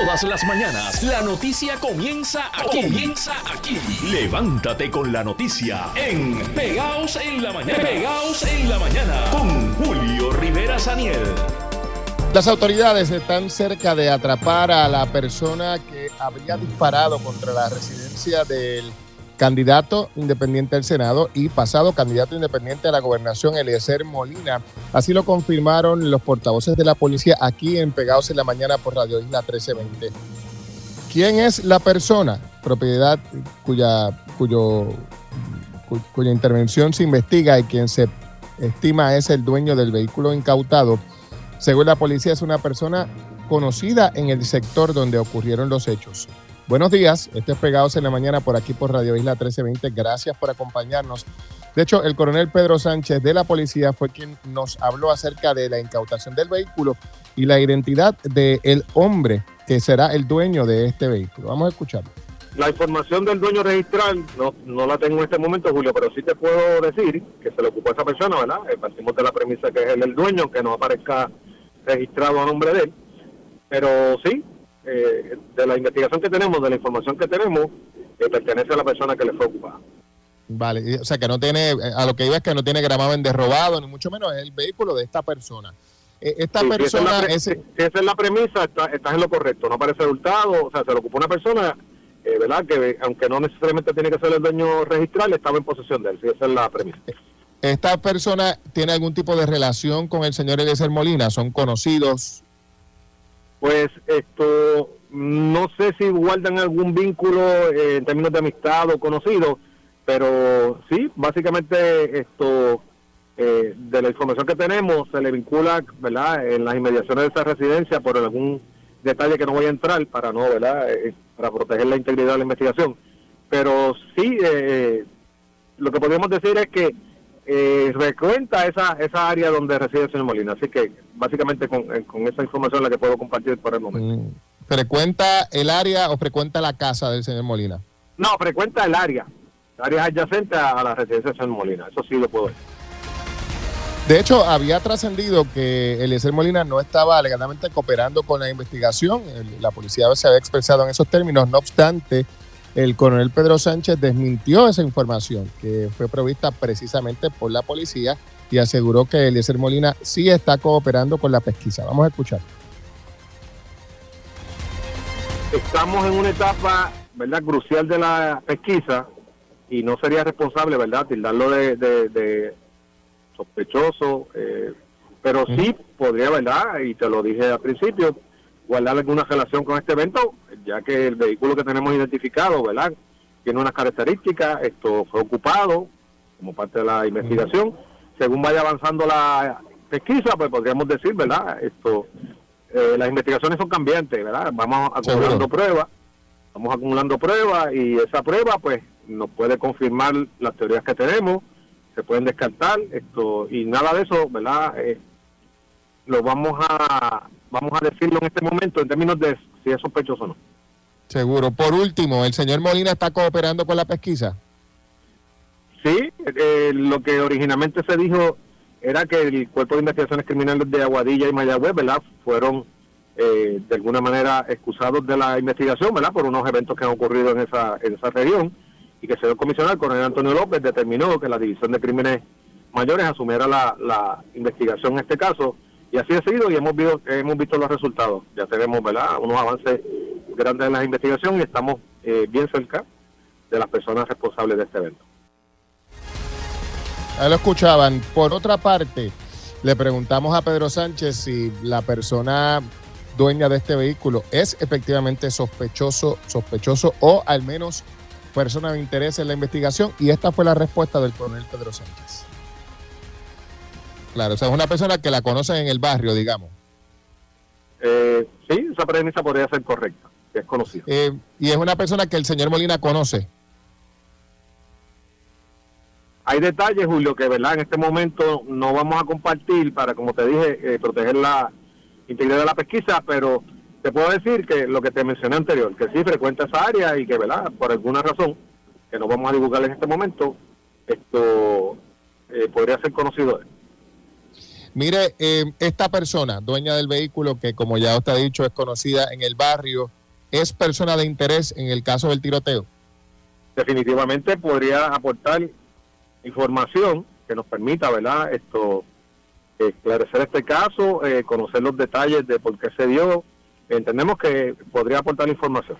Todas las mañanas la noticia comienza aquí. Comienza aquí. Levántate con la noticia en Pegaos en la mañana. Pegaos en la mañana con Julio Rivera Saniel. Las autoridades están cerca de atrapar a la persona que habría disparado contra la residencia del candidato independiente al Senado y pasado candidato independiente a la gobernación, Eliezer Molina. Así lo confirmaron los portavoces de la policía aquí en Pegados en la Mañana por Radio Isla 1320. ¿Quién es la persona, propiedad cuya, cuyo, cuya intervención se investiga y quien se estima es el dueño del vehículo incautado? Según la policía, es una persona conocida en el sector donde ocurrieron los hechos. Buenos días, este es Pegados en la Mañana por aquí por Radio Isla 1320. Gracias por acompañarnos. De hecho, el coronel Pedro Sánchez de la policía fue quien nos habló acerca de la incautación del vehículo y la identidad del hombre que será el dueño de este vehículo. Vamos a escucharlo. La información del dueño registral no, no la tengo en este momento, Julio, pero sí te puedo decir que se le ocupó a esa persona, ¿verdad? Eh, partimos de la premisa que es él el dueño, que no aparezca registrado a nombre de él. Pero sí, eh, de la investigación que tenemos, de la información que tenemos, que pertenece a la persona que le fue ocupada. Vale, o sea que no tiene, eh, a lo que iba es que no tiene gramamen de robado, ni mucho menos es el vehículo de esta persona. Eh, esta persona... Si esa, es la, premisa, estás en lo correcto, no parece hurtado, o sea, se lo ocupó una persona, ¿verdad? Que aunque no necesariamente tiene que ser el dueño registral, estaba en posesión de él, si esa es la premisa. ¿Esta persona tiene algún tipo de relación con el señor Eliezer Molina? ¿Son conocidos? Pues esto no sé si guardan algún vínculo eh, en términos de amistad o conocido, pero sí, básicamente esto eh, de la información que tenemos se le vincula, ¿verdad? En las inmediaciones de esa residencia por algún detalle que no voy a entrar para no, ¿verdad? Eh, para proteger la integridad de la investigación. Pero sí, lo que podríamos decir es que eh, recuenta esa, esa área donde reside el señor Molina. Así que básicamente con, eh, esa información la que puedo compartir por el momento. Mm. ¿Frecuenta el área o frecuenta la casa del señor Molina? No, frecuenta el área. El área adyacente a la residencia del señor Molina. Eso sí lo puedo decir. De hecho, había trascendido que Eliezer Molina no estaba legalmente cooperando con la investigación. la policía se había expresado en esos términos. No obstante, el coronel Pedro Sánchez desmintió esa información que fue provista precisamente por la policía y aseguró que Eliezer Molina sí está cooperando con la pesquisa. Vamos a escuchar. Estamos en una etapa, ¿verdad?, crucial de la pesquisa y no sería responsable, ¿verdad?, tildarlo de, de, sospechoso, eh, pero sí podría, ¿verdad?, y te lo dije al principio, guardar alguna relación con este evento, ya que el vehículo que tenemos identificado, ¿verdad? Tiene unas características, esto fue ocupado como parte de la investigación. Según vaya avanzando la pesquisa, pues podríamos decir, ¿verdad? Esto, eh, las investigaciones son cambiantes, ¿verdad? Vamos acumulando pruebas, vamos acumulando pruebas y esa prueba, pues, nos puede confirmar las teorías que tenemos, se pueden descartar, esto y nada de eso, ¿verdad? Eh, lo vamos a vamos a decirlo en este momento en términos de si es sospechoso o no. Seguro. Por último, ¿el señor Molina está cooperando con la pesquisa? Sí, eh, lo que originalmente se dijo era que el Cuerpo de Investigaciones Criminales de Aguadilla y Mayagüez, ¿verdad?, fueron eh, de alguna manera excusados de la investigación, ¿verdad?, por unos eventos que han ocurrido en esa, en esa región y que el señor comisionado, el coronel Antonio López, determinó que la División de Crímenes Mayores asumiera la, la investigación en este caso y así ha sido y hemos visto, hemos visto los resultados. Ya tenemos ¿verdad? unos avances grandes en la investigación y estamos eh, bien cerca de las personas responsables de este evento. Ahí lo escuchaban. Por otra parte, le preguntamos a Pedro Sánchez si la persona dueña de este vehículo es efectivamente sospechoso, sospechoso o al menos persona de interés en la investigación y esta fue la respuesta del coronel Pedro Sánchez. Claro, o sea, es una persona que la conocen en el barrio, digamos. Eh, sí, esa premisa podría ser correcta, que es conocida. Eh, y es una persona que el señor Molina conoce. Hay detalles, Julio, que verdad en este momento no vamos a compartir para, como te dije, eh, proteger la integridad de la pesquisa, pero te puedo decir que lo que te mencioné anterior, que sí frecuenta esa área y que, verdad, por alguna razón, que no vamos a divulgar en este momento, esto podría ser conocido. Mire, eh, esta persona, dueña del vehículo, que como ya usted ha dicho es conocida en el barrio, ¿es persona de interés en el caso del tiroteo? Definitivamente podría aportar información que nos permita, ¿verdad? Esto esclarecer este caso, eh, conocer los detalles de por qué se dio. Entendemos que podría aportar información.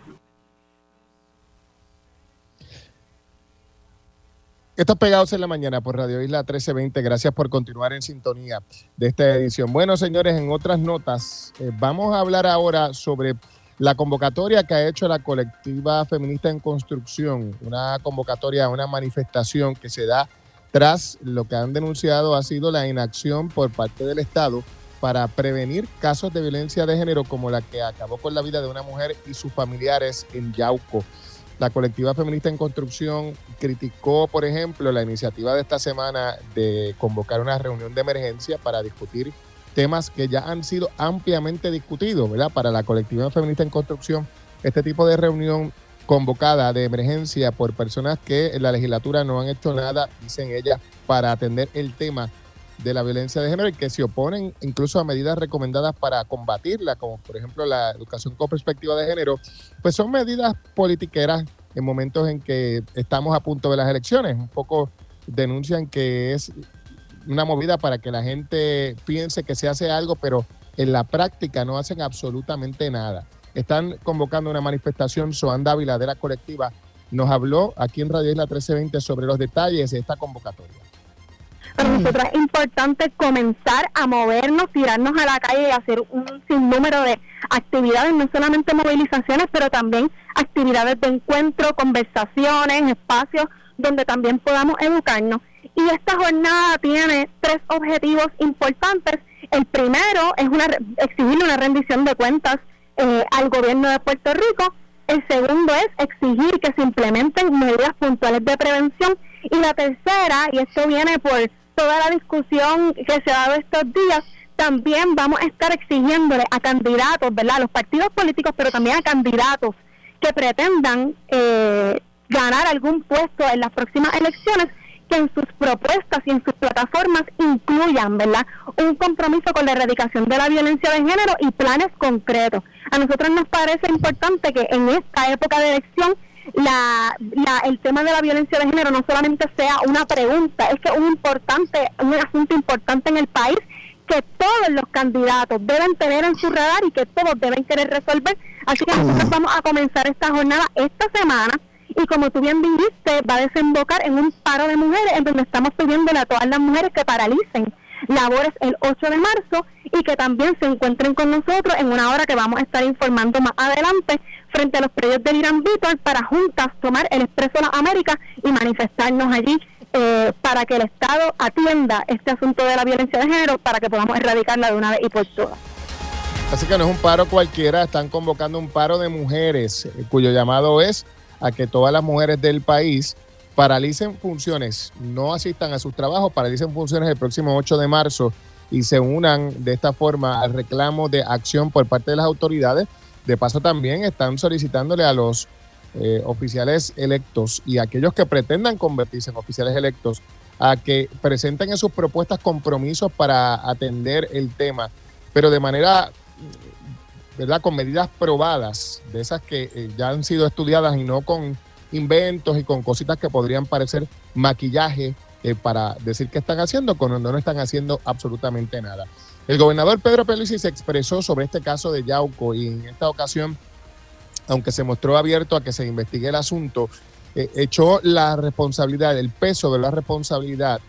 Estos pegados en la mañana por Radio Isla 1320. Gracias por continuar en sintonía de esta edición. Bueno, señores, en otras notas, eh, vamos a hablar ahora sobre la convocatoria que ha hecho la colectiva feminista en construcción, una convocatoria, una manifestación que se da tras lo que han denunciado ha sido la inacción por parte del Estado para prevenir casos de violencia de género como la que acabó con la vida de una mujer y sus familiares en Yauco. La colectiva feminista en construcción criticó, por ejemplo, la iniciativa de esta semana de convocar una reunión de emergencia para discutir temas que ya han sido ampliamente discutidos, ¿verdad? Para la colectiva feminista en construcción, este tipo de reunión convocada de emergencia por personas que en la legislatura no han hecho nada, dicen ellas, para atender el tema de la violencia de género y que se oponen incluso a medidas recomendadas para combatirla, como por ejemplo la educación con perspectiva de género, pues son medidas politiqueras en momentos en que estamos a punto de las elecciones. Un poco denuncian que es una movida para que la gente piense que se hace algo, pero en la práctica no hacen absolutamente nada. Están convocando una manifestación, Soan Dávila de la colectiva nos habló aquí en Radio Isla 1320 sobre los detalles de esta convocatoria. Para nosotros es importante comenzar a movernos, tirarnos a la calle y hacer un sinnúmero de actividades, no solamente movilizaciones, pero también actividades de encuentro, conversaciones, espacios donde también podamos educarnos. Y esta jornada tiene tres objetivos importantes. El primero es una, exigir una rendición de cuentas eh, al gobierno de Puerto Rico. El segundo es exigir que se implementen medidas puntuales de prevención. Y la tercera, y esto viene por toda la discusión que se ha dado estos días, también vamos a estar exigiéndole a candidatos, ¿verdad? A los partidos políticos, pero también a candidatos que pretendan eh, ganar algún puesto en las próximas elecciones, que en sus propuestas y en sus plataformas incluyan, ¿verdad? Un compromiso con la erradicación de la violencia de género y planes concretos. A nosotros nos parece importante que en esta época de elección la, la, el tema de la violencia de género no solamente sea una pregunta, es que un importante, un asunto importante en el país que todos los candidatos deben tener en su radar y que todos deben querer resolver. Así que nosotros vamos a comenzar esta jornada esta semana y como tú bien dijiste, va a desembocar en un paro de mujeres en donde estamos pidiéndole a todas las mujeres que paralicen labores el 8 de marzo y que también se encuentren con nosotros en una hora que vamos a estar informando más adelante frente a los predios del Irán Víctor para juntas tomar el Expreso de las Américas y manifestarnos allí eh, para que el Estado atienda este asunto de la violencia de género para que podamos erradicarla de una vez y por todas. Así que no es un paro cualquiera, están convocando un paro de mujeres eh, cuyo llamado es a que todas las mujeres del país paralicen funciones, no asistan a sus trabajos, paralicen funciones el próximo 8 de marzo y se unan de esta forma al reclamo de acción por parte de las autoridades. De paso también están solicitándole a los eh, oficiales electos y a aquellos que pretendan convertirse en oficiales electos a que presenten en sus propuestas compromisos para atender el tema, pero de manera, ¿verdad? Con medidas probadas, de esas que eh, ya han sido estudiadas y no con inventos y con cositas que podrían parecer maquillaje eh, para decir que están haciendo cuando no están haciendo absolutamente nada. El gobernador Pedro Pelici se expresó sobre este caso de Yauco y en esta ocasión, aunque se mostró abierto a que se investigue el asunto, eh, echó la responsabilidad, el peso de la responsabilidad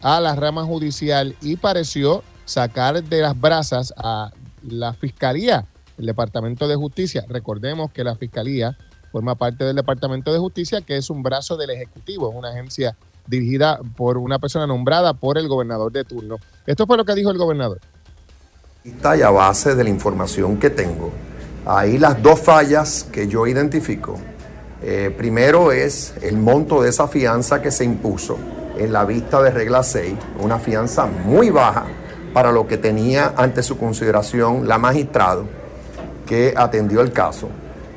a la rama judicial y pareció sacar de las brasas a la Fiscalía, el Departamento de Justicia. Recordemos que la Fiscalía forma parte del Departamento de Justicia, que es un brazo del Ejecutivo, es una agencia dirigida por una persona nombrada por el gobernador de turno. Esto fue lo que dijo el gobernador. Y a base de la información que tengo, ahí las dos fallas que yo identifico. Eh, primero es el monto de esa fianza que se impuso en la vista de regla 6, una fianza muy baja para lo que tenía ante su consideración la magistrado que atendió el caso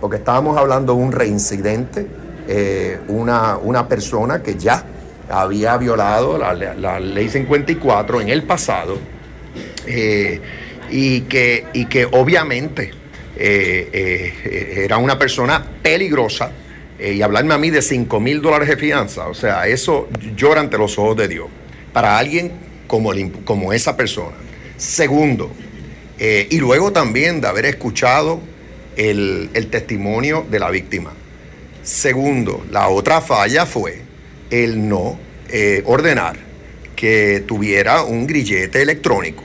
porque estábamos hablando de un reincidente, eh, una, una persona que ya había violado la, ley 54 en el pasado eh, y, que, y que obviamente era una persona peligrosa y hablarme a mí de 5 mil dólares de fianza, o sea, eso llora ante los ojos de Dios para alguien como, como esa persona. Segundo, y luego también de haber escuchado el, testimonio de la víctima. Segundo, la otra falla fue el no eh, ordenar que tuviera un grillete electrónico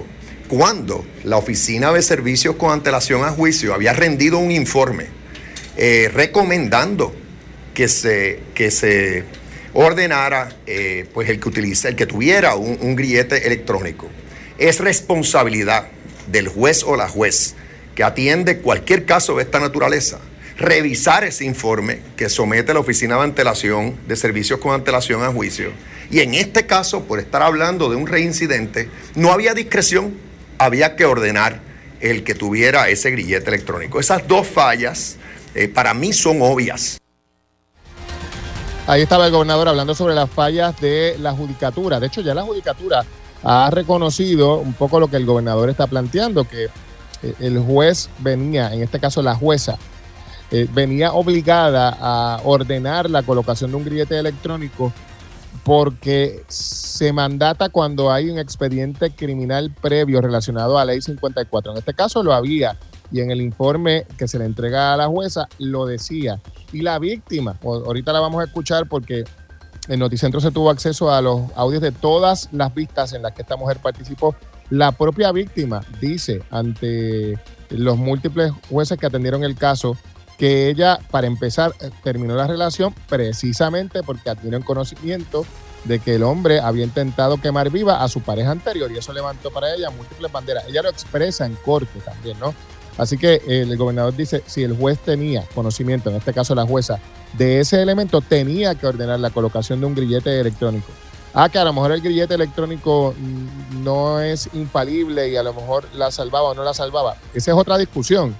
cuando la Oficina de Servicios con antelación a juicio había rendido un informe eh, recomendando que se, que se ordenara eh, pues el que utilice, el que tuviera un grillete electrónico. Es responsabilidad del juez o la juez que atiende cualquier caso de esta naturaleza revisar ese informe que somete la Oficina de Antelación de Servicios con Antelación a juicio. Y en este caso, por estar hablando de un reincidente, no había discreción, había que ordenar el que tuviera ese grillete electrónico. Esas dos fallas eh, para mí son obvias. Ahí estaba el gobernador hablando sobre las fallas de la judicatura. De hecho, ya la judicatura ha reconocido un poco lo que el gobernador está planteando, que eh, el juez venía, en este caso la jueza, eh, venía obligada a ordenar la colocación de un grillete electrónico porque se mandata cuando hay un expediente criminal previo relacionado a la ley 54. En este caso lo había y en el informe que se le entrega a la jueza lo decía. Y la víctima, ahorita la vamos a escuchar porque en Noticentro se tuvo acceso a los audios de todas las vistas en las que esta mujer participó. La propia víctima dice ante los múltiples jueces que atendieron el caso que ella, para empezar, eh, terminó la relación precisamente porque adquirió conocimiento de que el hombre había intentado quemar viva a su pareja anterior y eso levantó para ella múltiples banderas. Ella lo expresa en corte también, ¿no? Así que eh, el gobernador dice, si el juez tenía conocimiento, en este caso la jueza, de ese elemento, tenía que ordenar la colocación de un grillete electrónico. Ah, que a lo mejor el grillete electrónico mm, no es infalible y a lo mejor la salvaba o no la salvaba. Esa es otra discusión.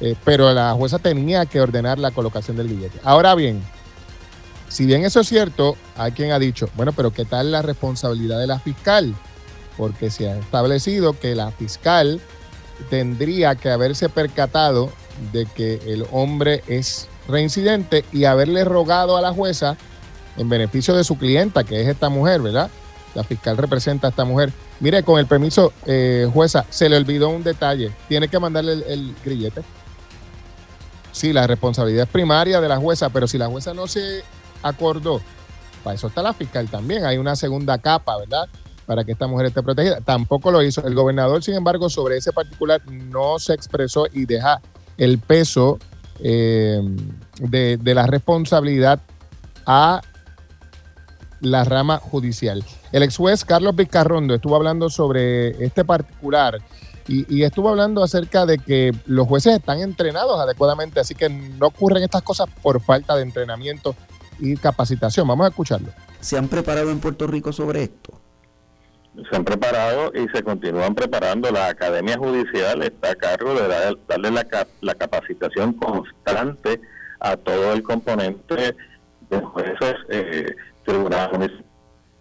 Eh, pero la jueza tenía que ordenar la colocación del billete. Ahora bien, si bien eso es cierto, hay quien ha dicho, bueno, pero ¿qué tal la responsabilidad de la fiscal? Porque se ha establecido que la fiscal tendría que haberse percatado de que el hombre es reincidente y haberle rogado a la jueza en beneficio de su clienta, que es esta mujer, ¿verdad? La fiscal representa a esta mujer. Mire, con el permiso, eh, jueza, se le olvidó un detalle. Tiene que mandarle el grillete sí, la responsabilidad es primaria de la jueza, pero si la jueza no se acordó, para eso está la fiscal también, hay una segunda capa, ¿verdad? Para que esta mujer esté protegida. Tampoco lo hizo. El gobernador, sin embargo, sobre ese particular no se expresó y deja el peso eh, de, la responsabilidad a la rama judicial. El ex juez Carlos Vizcarrondo estuvo hablando sobre este particular y, estuvo hablando acerca de que los jueces están entrenados adecuadamente, así que no ocurren estas cosas por falta de entrenamiento y capacitación. Vamos a escucharlo. ¿Se han preparado en Puerto Rico sobre esto? Se han preparado y se continúan preparando. La Academia Judicial está a cargo de darle la, capacitación constante a todo el componente de jueces, eh, tribunales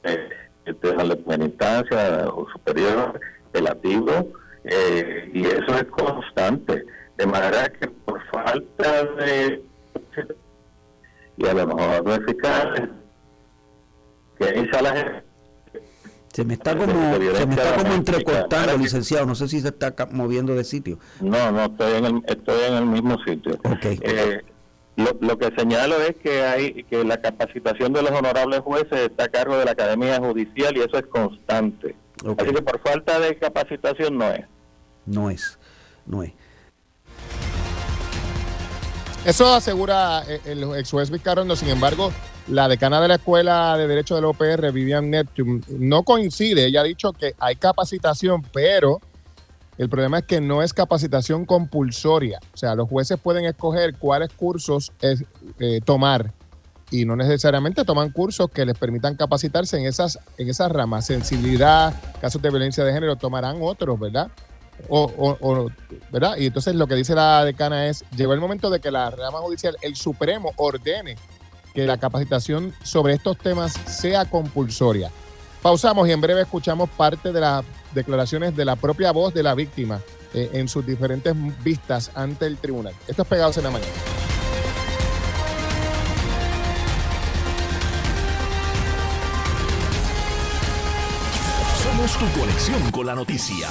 eh, de la primera instancia, superior, relativo, eh, y eso es constante. De manera que por falta de. y a lo mejor no eficaz, que hay salas. Se me está como, se me está como entrecortando, licenciado. No sé si se está moviendo de sitio. No, no, estoy en el, estoy en el mismo sitio. Okay. Eh, lo, lo, que señalo es que hay que la capacitación de los honorables jueces está a cargo de la Academia Judicial y eso es constante. Así que por falta de capacitación no es no es, no es. Eso asegura eh, el ex juez Vizcarrondo, sin embargo, la decana de la Escuela de Derecho del OPR, Vivian Neptune, no coincide. Ella ha dicho que hay capacitación, pero el problema es que no es capacitación compulsoria. O sea, los jueces pueden escoger cuáles cursos eh, tomar y no necesariamente toman cursos que les permitan capacitarse en esas, en esas ramas. Sensibilidad, casos de violencia de género, tomarán otros, ¿verdad? O, ¿verdad? Y entonces lo que dice la decana es, llegó el momento de que la rama judicial, el Supremo, ordene que la capacitación sobre estos temas sea compulsoria. Pausamos y en breve escuchamos parte de las declaraciones de la propia voz de la víctima eh, en sus diferentes vistas ante el tribunal. Esto es Pegados en la Mañana. Somos tu conexión con la noticia.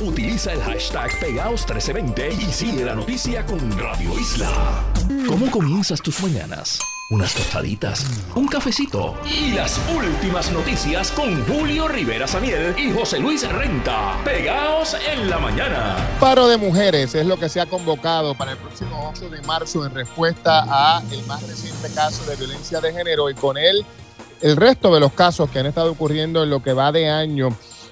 Utiliza el hashtag Pegaos1320 y sigue la noticia con Radio Isla. ¿Cómo comienzas tus mañanas? Unas tostaditas, un cafecito y las últimas noticias con Julio Rivera Samiel y José Luis Renta. Pegaos en la mañana. Paro de mujeres es lo que se ha convocado para el próximo 8 de marzo en respuesta a el más reciente caso de violencia de género y con él el resto de los casos que han estado ocurriendo en lo que va de año.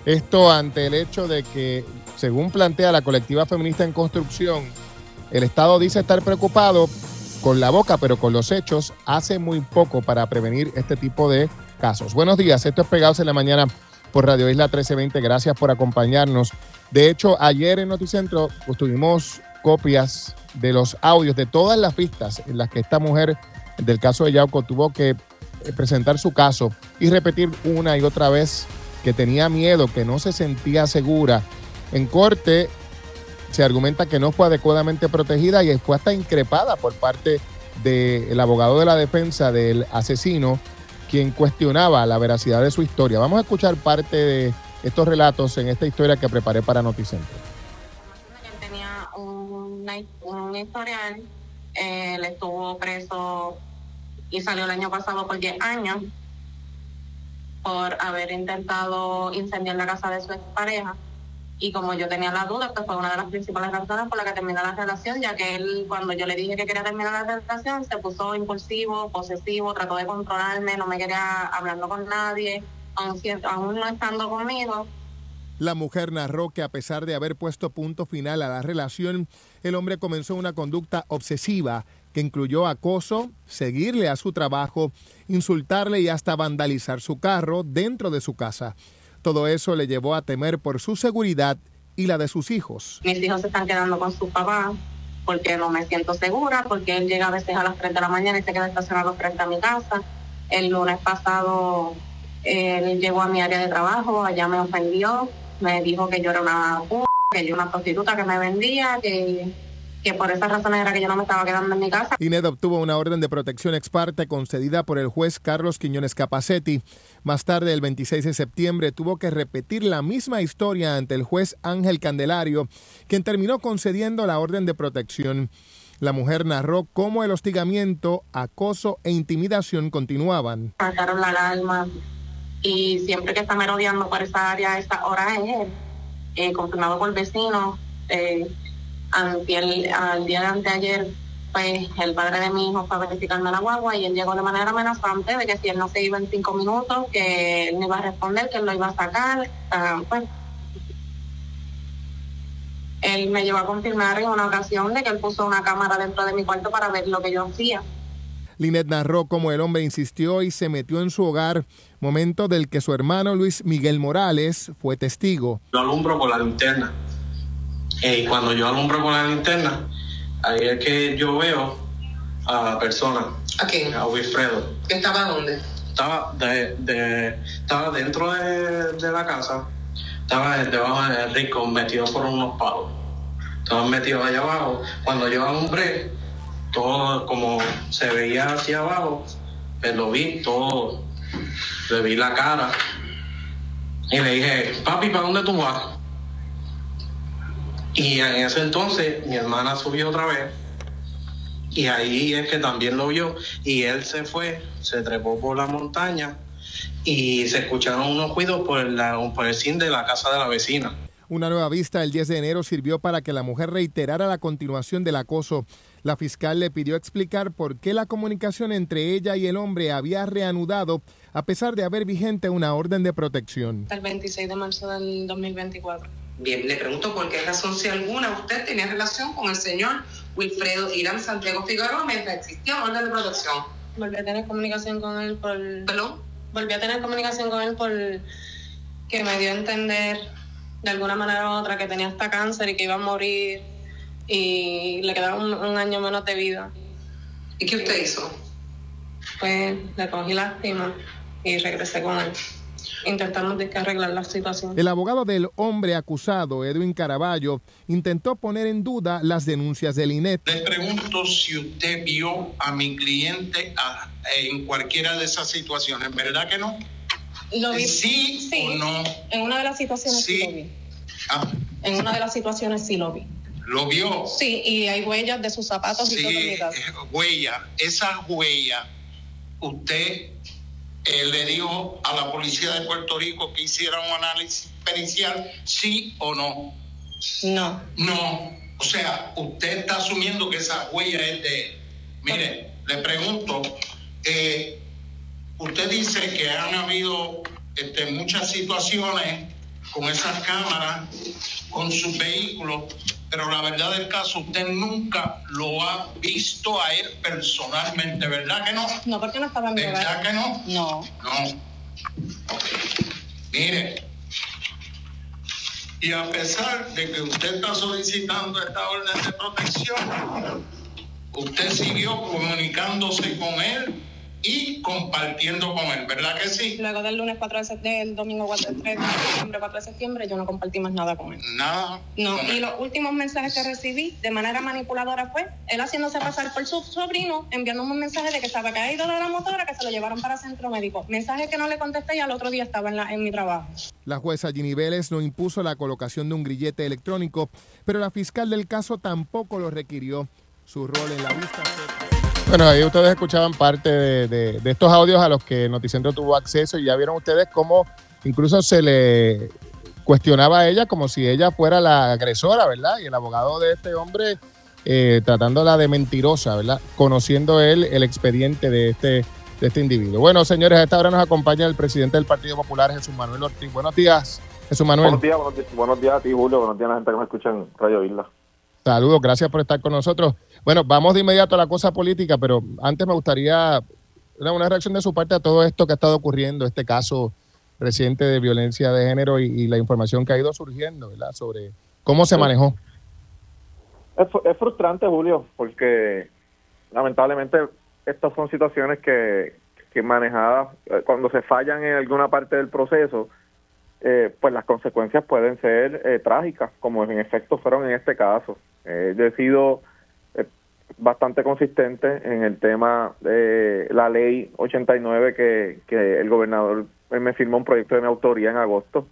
Esto ante el hecho de que según plantea la colectiva feminista en construcción, el Estado dice estar preocupado con la boca, pero con los hechos, hace muy poco para prevenir este tipo de casos. Buenos días, esto es Pegados en la Mañana por Radio Isla 1320. Gracias por acompañarnos. De hecho, ayer en Noticentro pues, tuvimos copias de los audios de todas las pistas en las que esta mujer del caso de Yauco tuvo que eh, presentar su caso y repetir una y otra vez que tenía miedo, que no se sentía segura en corte se argumenta que no fue adecuadamente protegida y fue hasta increpada por parte del abogado de la defensa del asesino, quien cuestionaba la veracidad de su historia. Vamos a escuchar parte de estos relatos en esta historia que preparé para Noticentro. Tenía un, historial, él estuvo preso y salió el año pasado por 10 años por haber intentado incendiar la casa de su expareja y como yo tenía la duda, pues fue una de las principales razones por la que terminó la relación, ya que él, cuando yo le dije que quería terminar la relación, se puso impulsivo, posesivo, trató de controlarme, no me quería hablando con nadie, aún, aún no estando conmigo. La mujer narró que a pesar de haber puesto punto final a la relación, el hombre comenzó una conducta obsesiva que incluyó acoso, seguirle a su trabajo, insultarle y hasta vandalizar su carro dentro de su casa. Todo eso le llevó a temer por su seguridad y la de sus hijos. Mis hijos se están quedando con su papá porque no me siento segura, porque él llega a veces a las 3 de la mañana y se queda estacionado frente a mi casa. El lunes pasado él llegó a mi área de trabajo, allá me ofendió, me dijo que yo era una p que yo era una prostituta que me vendía, que que por esas razones era que yo no me estaba quedando en mi casa. Ined obtuvo una orden de protección ex parte concedida por el juez Carlos Quiñones Capacetti. Más tarde, el 26 de septiembre, tuvo que repetir la misma historia ante el juez Ángel Candelario, quien terminó concediendo la orden de protección. La mujer narró cómo el hostigamiento, acoso e intimidación continuaban. Mataron la alarma y siempre que está merodeando por esa área esa hora es él, eh, confirmado por vecinos. Eh, al día de anteayer, pues el padre de mi hijo fue a verificarme la guagua y él llegó de manera amenazante de que si él no se iba en cinco minutos, que él no iba a responder, que él lo iba a sacar. Ah, pues él me llevó a confirmar en una ocasión de que él puso una cámara dentro de mi cuarto para ver lo que yo hacía. Linet narró cómo el hombre insistió y se metió en su hogar, momento del que su hermano Luis Miguel Morales fue testigo. Lo alumbro con la linterna y cuando yo alumbro con la linterna, ahí es que yo veo a la persona. ¿A quién? A Wilfredo. ¿Estaba dónde? Estaba, de, estaba dentro de, la casa, estaba debajo del rico, metido por unos palos. Estaba metido allá abajo. Cuando yo alumbré, todo como se veía hacia abajo, pues lo vi todo. Le vi la cara. Y le dije, papi, ¿para dónde tú vas? Y en ese entonces mi hermana subió otra vez y ahí es que también lo vio y él se fue, se trepó por la montaña y se escucharon unos ruidos por, por el cine de la casa de la vecina. Una nueva vista el 10 de enero sirvió para que la mujer reiterara la continuación del acoso. La fiscal le pidió explicar por qué la comunicación entre ella y el hombre había reanudado a pesar de haber vigente una orden de protección. El 26 de marzo del 2024. Bien, le pregunto por qué razón, si alguna, usted tenía relación con el señor Wilfredo Irán Santiago Figueroa mientras existía orden de protección. Volví a tener comunicación con él por... ¿Perdón? Volví a tener comunicación con él por que me dio a entender de alguna manera u otra que tenía hasta cáncer y que iba a morir y le quedaba un, año menos de vida. ¿Y qué usted hizo? Pues le cogí lástima y regresé con él. Intentamos de que arreglar la situación. El abogado del hombre acusado, Edwin Caraballo, intentó poner en duda las denuncias del INET. Le pregunto si usted vio a mi cliente a- en cualquiera de esas situaciones, ¿verdad que no? Lo vi. ¿Sí, o no? En una de las situaciones sí, Sí. lo vi. Ah, En una de las situaciones sí lo vi. ¿Lo vio? Sí, y hay huellas de sus zapatos y Sí, todo en mi eh, huella. Esa huella, usted eh, le dijo a la policía de Puerto Rico que hiciera un análisis pericial, sí o no. No. No. O sea, usted está asumiendo que esa huella es de él. Mire, le pregunto, eh, usted dice que han habido este, muchas situaciones con esas cámaras, con sus vehículos, pero la verdad del caso, usted nunca lo ha visto a él personalmente, ¿verdad que no? No, porque no estaba en mi ¿Verdad que no? No. No. Mire, y a pesar de que usted está solicitando esta orden de protección, usted siguió comunicándose con él y compartiendo con él, ¿verdad que sí? Luego del lunes 4 de septiembre, del domingo 4 de 3 de septiembre, 4 de septiembre, yo no compartí más nada con él. Nada. No, y él. los últimos mensajes que recibí de manera manipuladora fue él haciéndose pasar por su sobrino, enviándome un mensaje de que estaba caído de la motora, que se lo llevaron para centro médico. Mensaje que no le contesté y al otro día estaba en, la, en mi trabajo. La jueza Ginny Vélez no impuso la colocación de un grillete electrónico, pero la fiscal del caso tampoco lo requirió. Su rol en la vista fue... Bueno, ahí ustedes escuchaban parte de, de- estos audios a los que Noticentro tuvo acceso y ya vieron ustedes cómo incluso se le cuestionaba a ella como si ella fuera la agresora, ¿verdad? Y el abogado de este hombre eh, tratándola de mentirosa, ¿verdad? Conociendo él el expediente de este, de este individuo. Bueno, señores, a esta hora nos acompaña el presidente del Partido Popular, Jesús Manuel Ortiz. Buenos días, Jesús Manuel. Buenos días, buenos días, buenos días a ti, Julio. Buenos días a la gente que me escucha en Radio Isla. Saludos, gracias por estar con nosotros. Bueno, vamos de inmediato a la cosa política, pero antes me gustaría una, reacción de su parte a todo esto que ha estado ocurriendo, este caso reciente de violencia de género y, y la información que ha ido surgiendo, ¿verdad? Sobre cómo se manejó. Es, es frustrante, Julio, porque lamentablemente estas son situaciones que, que manejadas, eh, cuando se fallan en alguna parte del proceso, eh, pues las consecuencias pueden ser eh, trágicas, como en efecto fueron en este caso. Eh, yo he sido eh, bastante consistente en el tema de la ley 89 que, que el gobernador eh, me firmó un proyecto de mi autoría en agosto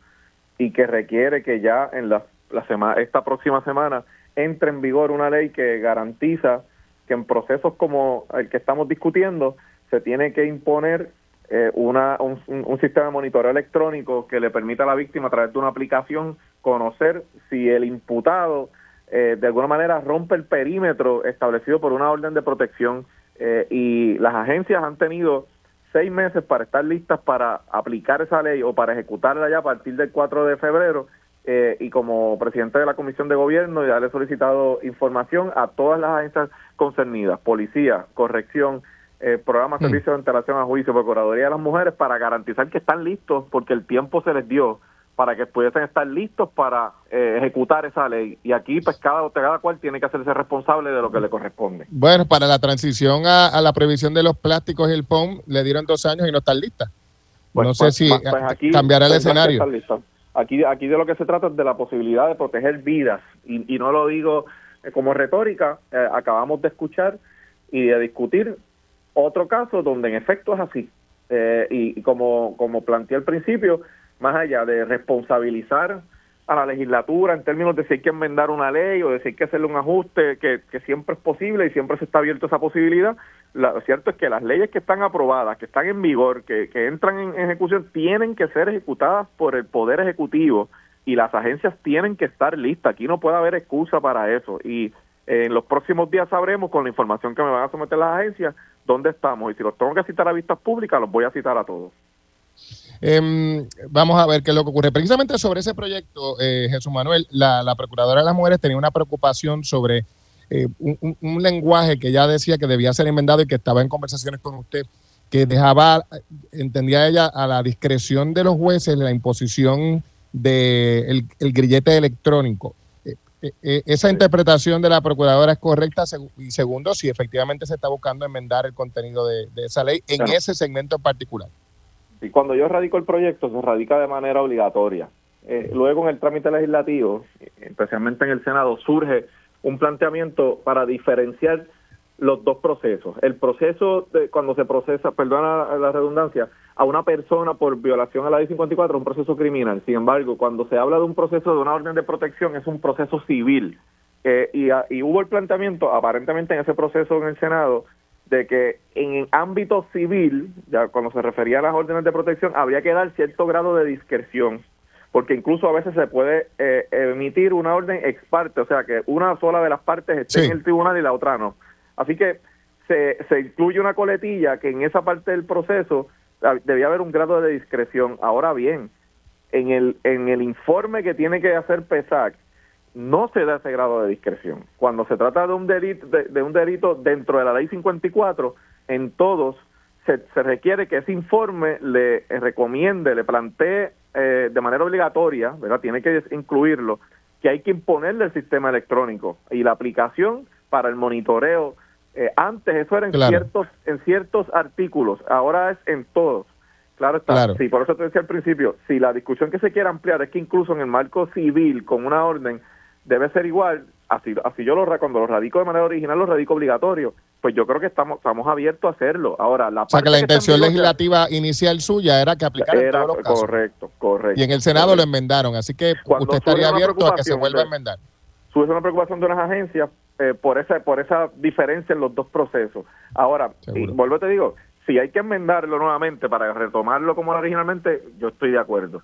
y que requiere que ya en la, la semana esta próxima semana entre en vigor una ley que garantiza que en procesos como el que estamos discutiendo se tiene que imponer eh, una, un, un- sistema de monitoreo electrónico que le permita a la víctima a través de una aplicación conocer si el imputado eh, de alguna manera rompe el perímetro establecido por una orden de protección eh, y las agencias han tenido seis meses para estar listas para aplicar esa ley o para ejecutarla ya a partir del 4 de febrero eh, y como presidente de la Comisión de Gobierno ya le he solicitado información a todas las agencias concernidas, policía, corrección, eh, programa de servicio de antelación a juicio, Procuraduría de las Mujeres, para garantizar que están listos porque el tiempo se les dio para que pudiesen estar listos para eh, ejecutar esa ley. Y aquí, pues, cada, cada cual tiene que hacerse responsable de lo que le corresponde. Bueno, para la transición a, a la prohibición de los plásticos y el POM le dieron dos años y no están listas. Pues, no sé pues, si pues, pues, aquí cambiará el escenario. Aquí, aquí de lo que se trata es de la posibilidad de proteger vidas. Y, y no lo digo eh, como retórica, eh, acabamos de escuchar y de discutir otro caso donde en efecto es así. Eh, y, como, como planteé al principio, más allá de responsabilizar a la legislatura en términos de si hay que enmendar una ley o de si hay que hacerle un ajuste, que, siempre es posible y siempre se está abierto esa posibilidad, lo cierto es que las leyes que están aprobadas, que están en vigor, que, que entran en ejecución, tienen que ser ejecutadas por el Poder Ejecutivo y las agencias tienen que estar listas. Aquí no puede haber excusa para eso. Y eh, en los próximos días sabremos, con la información que me van a someter las agencias, dónde estamos. Y si los tengo que citar a vistas públicas, los voy a citar a todos. Em, vamos a ver qué es lo que ocurre. Precisamente sobre ese proyecto, eh, Jesús Manuel, la, Procuradora de las Mujeres tenía una preocupación sobre eh, un, lenguaje que ya decía que debía ser enmendado y que estaba en conversaciones con usted, que dejaba, entendía ella, a la discreción de los jueces la imposición del el grillete electrónico. Eh, eh, ¿Esa interpretación de la Procuradora es correcta? Y segundo, si efectivamente se está buscando enmendar el contenido de, de esa ley en ese segmento en particular. Y cuando yo radico el proyecto, se radica de manera obligatoria. Eh, luego en el trámite legislativo, especialmente en el Senado, surge un planteamiento para diferenciar los dos procesos. El proceso de cuando se procesa, perdona la redundancia, a una persona por violación a la ley 54 es un proceso criminal. Sin embargo, cuando se habla de un proceso de una orden de protección es un proceso civil. Eh, y, y hubo el planteamiento, aparentemente en ese proceso en el Senado, de que en el ámbito civil, ya cuando se refería a las órdenes de protección, habría que dar cierto grado de discreción, porque incluso a veces se puede eh, emitir una orden ex parte, o sea, que una sola de las partes esté en el tribunal y la otra no. Así que se, se incluye una coletilla que en esa parte del proceso debía haber un grado de discreción. Ahora bien, en el, en el informe que tiene que hacer PESAC, no se da ese grado de discreción. Cuando se trata de un delito, de, un delito dentro de la ley 54, en todos se, se requiere que ese informe le recomiende, le plantee eh, de manera obligatoria, ¿verdad? Tiene que incluirlo, que hay que imponerle el sistema electrónico y la aplicación para el monitoreo. Eh, antes eso era en ciertos en ciertos artículos, ahora es en todos. Claro está. Sí, por eso te decía al principio, si la discusión que se quiere ampliar es que incluso en el marco civil, con una orden, debe ser igual, así, así yo lo cuando lo radico de manera original, lo radico obligatorio, pues yo creo que estamos estamos abiertos a hacerlo. Ahora, la O sea, que la intención legislativa inicial suya era que aplicara en todos los casos. Correcto, correcto. Y en el Senado lo enmendaron, así que usted estaría abierto a que se vuelva a enmendar. Surge una preocupación de unas agencias eh, por esa por esa diferencia en los dos procesos. Ahora, y vuelvo te digo, si hay que enmendarlo nuevamente para retomarlo como era originalmente, yo estoy de acuerdo.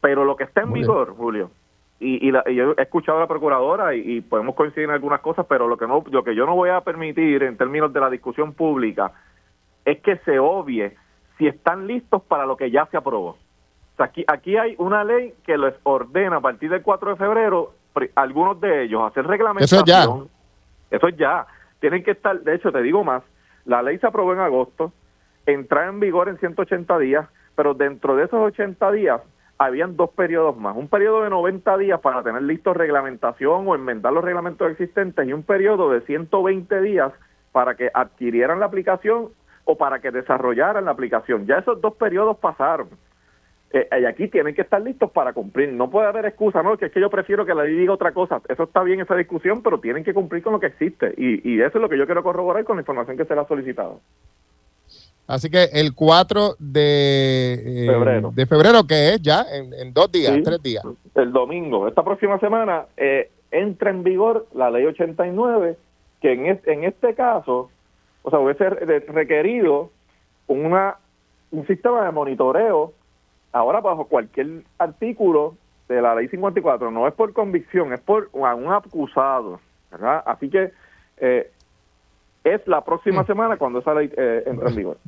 Pero lo que está en vigor, Julio, y, y, yo he escuchado a la procuradora y, podemos coincidir en algunas cosas, pero lo que no, lo que yo no voy a permitir en términos de la discusión pública es que se obvie si están listos para lo que ya se aprobó. O sea, aquí, aquí hay una ley que les ordena a partir del 4 de febrero algunos de ellos hacer reglamentación. Eso es ya. Eso es ya. Tienen que estar, de hecho, te digo más, la ley se aprobó en agosto, entra en vigor en 180 días, pero dentro de esos 80 días habían dos periodos más, un periodo de 90 días para tener listo reglamentación o enmendar los reglamentos existentes y un periodo de 120 días para que adquirieran la aplicación o para que desarrollaran la aplicación. Ya esos dos periodos pasaron. Eh, y aquí tienen que estar listos para cumplir. No puede haber excusa, no, que es que yo prefiero que la ley diga otra cosa. Eso está bien, esa discusión, pero tienen que cumplir con lo que existe. Y, y eso es lo que yo quiero corroborar con la información que se le ha solicitado. Así que el 4 de eh, febrero. de febrero, que es ya en, dos días, tres días. El domingo. Esta próxima semana eh, entra en vigor la ley 89, que en, en este caso, o sea, hubiese requerido una, un sistema de monitoreo ahora bajo cualquier artículo de la ley 54. No es por convicción, es por un acusado. ¿verdad? Así que eh, es la próxima mm. semana cuando esa ley eh, entra en vigor.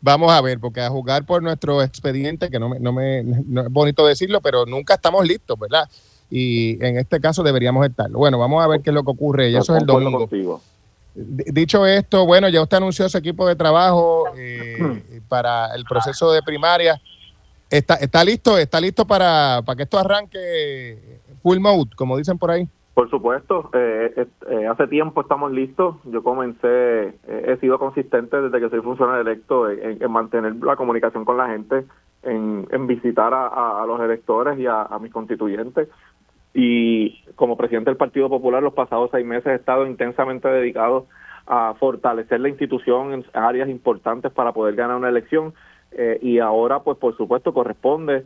Vamos a ver, porque a jugar por nuestro expediente, que no, me, no, me, no es bonito decirlo, pero nunca estamos listos, ¿verdad? Y en este caso deberíamos estarlo. Bueno, vamos a ver qué es lo que ocurre. Y eso es el domingo. Dicho esto, bueno, ya usted anunció su equipo de trabajo eh, para el proceso de primaria. ¿Está, ¿Está listo? ¿Está listo para, para que esto arranque full mode, como dicen por ahí? Por supuesto, eh, eh, hace tiempo estamos listos. Yo comencé, eh, he sido consistente desde que soy funcionario electo en, mantener la comunicación con la gente, en, visitar a, los electores y a, mis constituyentes. Y como presidente del Partido Popular, los pasados seis meses he estado intensamente dedicado a fortalecer la institución en áreas importantes para poder ganar una elección. Y ahora, pues por supuesto, corresponde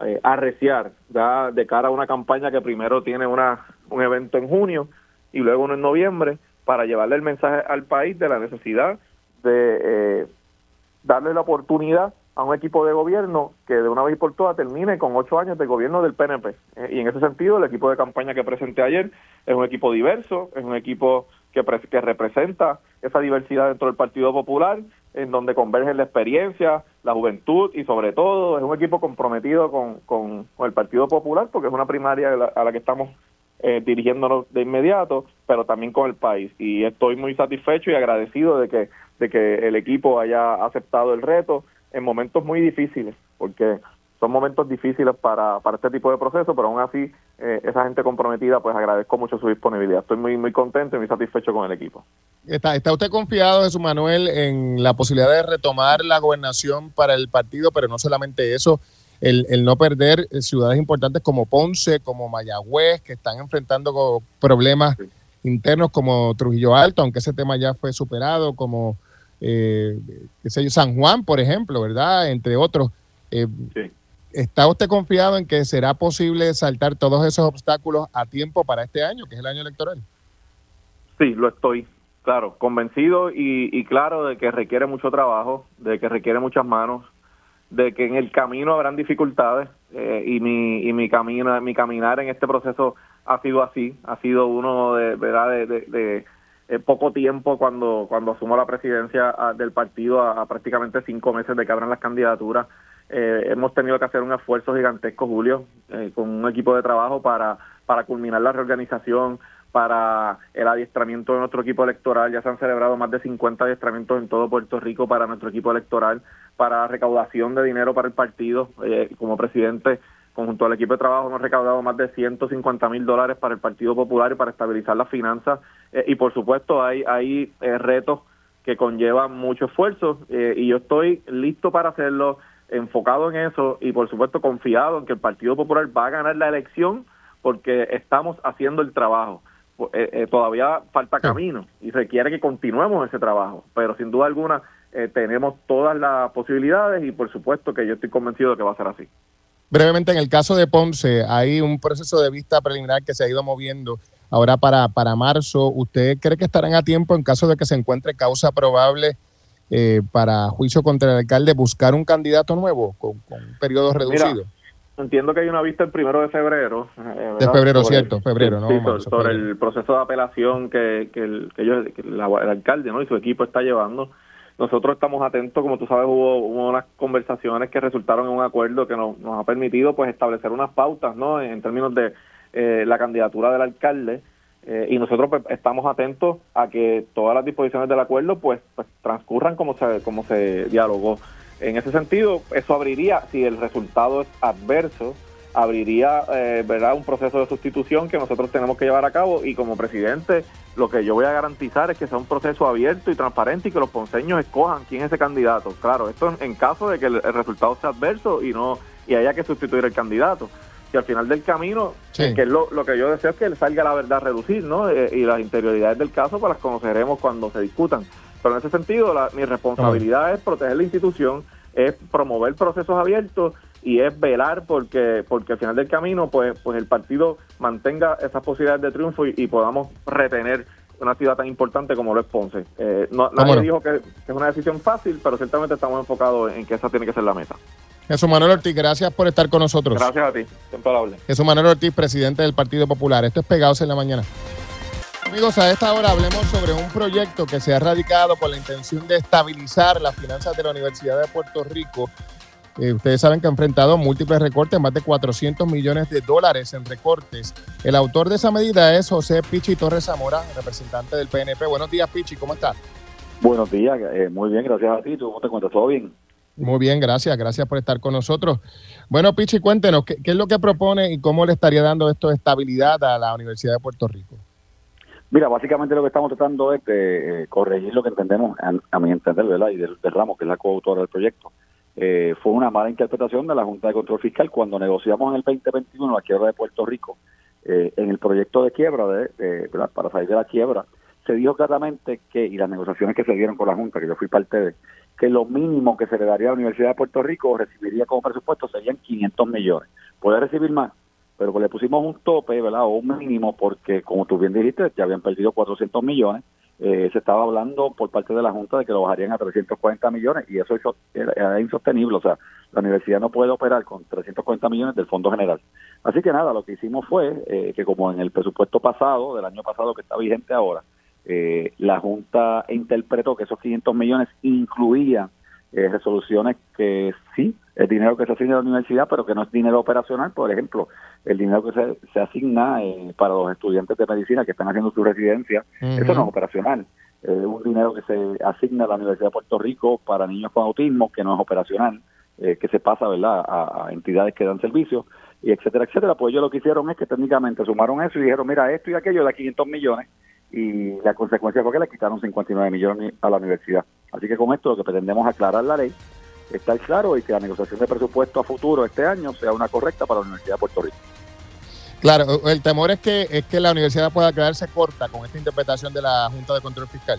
eh, arreciar ya de cara a una campaña que primero tiene una, un evento en junio y luego uno en noviembre para llevarle el mensaje al país de la necesidad de eh, darle la oportunidad a un equipo de gobierno que de una vez por todas termine con ocho años de gobierno del PNP. Eh, y en ese sentido, el equipo de campaña que presenté ayer es un equipo diverso, es un equipo que, representa esa diversidad dentro del Partido Popular, en donde convergen la experiencia, la juventud y sobre todo es un equipo comprometido con, con, el Partido Popular porque es una primaria a la, que estamos eh, dirigiéndonos de inmediato, pero también con el país. Y estoy muy satisfecho y agradecido de que, de que el equipo haya aceptado el reto en momentos muy difíciles, porque son momentos difíciles para, para este tipo de proceso, pero aún así eh, esa gente comprometida, pues agradezco mucho su disponibilidad. Estoy muy muy contento y muy satisfecho con el equipo. ¿Está, ¿Está usted confiado, Jesús Manuel, en la posibilidad de retomar la gobernación para el partido, pero no solamente eso, el, el no perder ciudades importantes como Ponce, como Mayagüez, que están enfrentando problemas internos como Trujillo Alto, aunque ese tema ya fue superado, como eh, qué sé yo, San Juan, por ejemplo, ¿verdad? Entre otros. Eh, ¿Está usted confiado en que será posible saltar todos esos obstáculos a tiempo para este año, que es el año electoral? Sí, lo estoy, claro, convencido y, claro de que requiere mucho trabajo, de que requiere muchas manos, de que en el camino habrán dificultades eh, y mi y mi camino mi caminar en este proceso ha sido así ha sido uno de verdad de, eh, poco tiempo cuando cuando asumo la presidencia ah, del partido a, prácticamente cinco meses de que abran las candidaturas eh, hemos tenido que hacer un esfuerzo gigantesco Julio con un equipo de trabajo para para culminar la reorganización para el adiestramiento de nuestro equipo electoral. Ya se han celebrado más de 50 adiestramientos en todo Puerto Rico para nuestro equipo electoral, para recaudación de dinero para el partido. Eh, como presidente, conjunto al equipo de trabajo, hemos recaudado más de 150 mil dólares para el Partido Popular y para estabilizar las finanzas. Eh, y por supuesto, hay, hay eh, retos que conllevan mucho esfuerzo y yo estoy listo para hacerlo, enfocado en eso y por supuesto confiado en que el Partido Popular va a ganar la elección porque estamos haciendo el trabajo. Eh, eh, todavía falta camino y requiere que continuemos ese trabajo, pero sin duda alguna eh, tenemos todas las posibilidades y por supuesto que yo estoy convencido de que va a ser así. Brevemente, en el caso de Ponce, hay un proceso de vista preliminar que se ha ido moviendo ahora para, para marzo. ¿Usted cree que estarán a tiempo en caso de que se encuentre causa probable para juicio contra el alcalde buscar un candidato nuevo con, un periodo reducido? entiendo que hay una vista el primero de febrero. Eh, de febrero, cierto, febrero, ¿no? sobre, el proceso de apelación que, que, el, que, ellos, el, alcalde ¿no? y su equipo está llevando. Nosotros estamos atentos, como tú sabes, hubo, unas conversaciones que resultaron en un acuerdo que nos, nos ha permitido pues establecer unas pautas ¿no? en términos de eh, la candidatura del alcalde. Eh, y nosotros pues, estamos atentos a que todas las disposiciones del acuerdo pues, pues transcurran como se, como se dialogó. En ese sentido, eso abriría, si el resultado es adverso, abriría eh, verdad un proceso de sustitución que nosotros tenemos que llevar a cabo y como presidente lo que yo voy a garantizar es que sea un proceso abierto y transparente y que los ponceños escojan quién es ese candidato. Claro, esto en, caso de que el, resultado sea adverso y no y haya que sustituir el candidato. Y al final del camino, que es lo, que yo deseo es que salga la verdad a reducir, ¿no? Eh, y las interioridades del caso pues las conoceremos cuando se discutan. Pero en ese sentido, mi responsabilidad es proteger la institución, es promover procesos abiertos y es velar porque porque al final del camino pues pues el partido mantenga esas posibilidades de triunfo y, podamos retener una ciudad tan importante como lo es Ponce. Eh, no, nadie dijo que, es una decisión fácil, pero ciertamente estamos enfocados en que esa tiene que ser la meta. Jesús Manuel Ortiz, gracias por estar con nosotros. Gracias a ti, siempre hable. Jesús Manuel Ortiz, presidente del Partido Popular. Esto es Pegados en la Mañana. Amigos, a esta hora hablemos sobre un proyecto que se ha radicado con la intención de estabilizar las finanzas de la Universidad de Puerto Rico. Eh, ustedes saben que ha enfrentado múltiples recortes, más de 400 millones de dólares en recortes. El autor de esa medida es José Pichi Torres Zamora, representante del PNP. Buenos días, Pichi, ¿cómo estás? Buenos días, eh, muy bien, gracias a ti. ¿Tú cómo te cuentas? ¿Todo bien? Muy bien, gracias, gracias por estar con nosotros. Bueno, Pichi, cuéntenos, ¿qué, ¿qué, es lo que propone y cómo le estaría dando esto de estabilidad a la Universidad de Puerto Rico? Mira, básicamente lo que estamos tratando es de eh, corregir lo que entendemos, a, mi entender, ¿verdad? Y del, Ramos, que es la coautora del proyecto. Eh, fue una mala interpretación de la Junta de Control Fiscal cuando negociamos en el 2021 la quiebra de Puerto Rico. Eh, en el proyecto de quiebra, de, para salir de la quiebra, se dijo claramente que, y las negociaciones que se dieron con la Junta, que yo fui parte de, que lo mínimo que se le daría a la Universidad de Puerto Rico recibiría como presupuesto serían 500 millones. ¿Puede recibir más? pero le pusimos un tope, ¿verdad? O un mínimo, porque como tú bien dijiste, ya habían perdido 400 millones. Eh, se estaba hablando por parte de la Junta de que lo bajarían a 340 millones y eso era insostenible. O sea, la universidad no puede operar con 340 millones del Fondo General. Así que nada, lo que hicimos fue eh, que como en el presupuesto pasado, del año pasado que está vigente ahora, eh, la Junta interpretó que esos 500 millones incluían resoluciones que sí el dinero que se asigna a la universidad, pero que no es dinero operacional. Por ejemplo, el dinero que se, se asigna eh, para los estudiantes de medicina que están haciendo su residencia, eso no es operacional. Es un dinero que se asigna a la Universidad de Puerto Rico para niños con autismo, que no es operacional, eh, que se pasa verdad a, entidades que dan servicios, y etcétera, etcétera. Pues ellos lo que hicieron es que técnicamente sumaron eso y dijeron, mira, esto y aquello da 500 millones, y la consecuencia fue que le quitaron 59 millones a la universidad. Así que con esto lo que pretendemos aclarar la ley, estar claro y que la negociación de presupuesto a futuro este año sea una correcta para la Universidad de Puerto Rico. Claro, el temor es que es que la universidad pueda quedarse corta con esta interpretación de la Junta de Control Fiscal.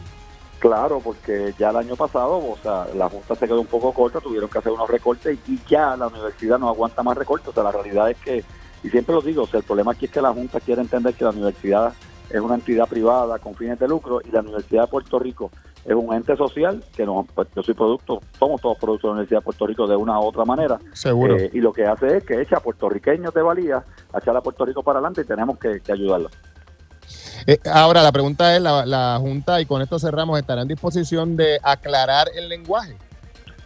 Claro, porque ya el año pasado, o sea, la Junta se quedó un poco corta, tuvieron que hacer unos recortes y ya la universidad no aguanta más recortes. O sea, la realidad es que, y siempre lo digo, o sea, el problema aquí es que la Junta quiere entender que la universidad es una entidad privada con fines de lucro y la Universidad de Puerto Rico es un ente social que no, pues, yo soy producto, somos todos productos de la Universidad de Puerto Rico de una u otra manera. Seguro. Eh, y lo que hace es que echa a puertorriqueños de valía, a echar a Puerto Rico para adelante y tenemos que, que ayudarlo. Eh, ahora, la pregunta es, la, la, Junta, y con esto cerramos, ¿estará en disposición de aclarar el lenguaje?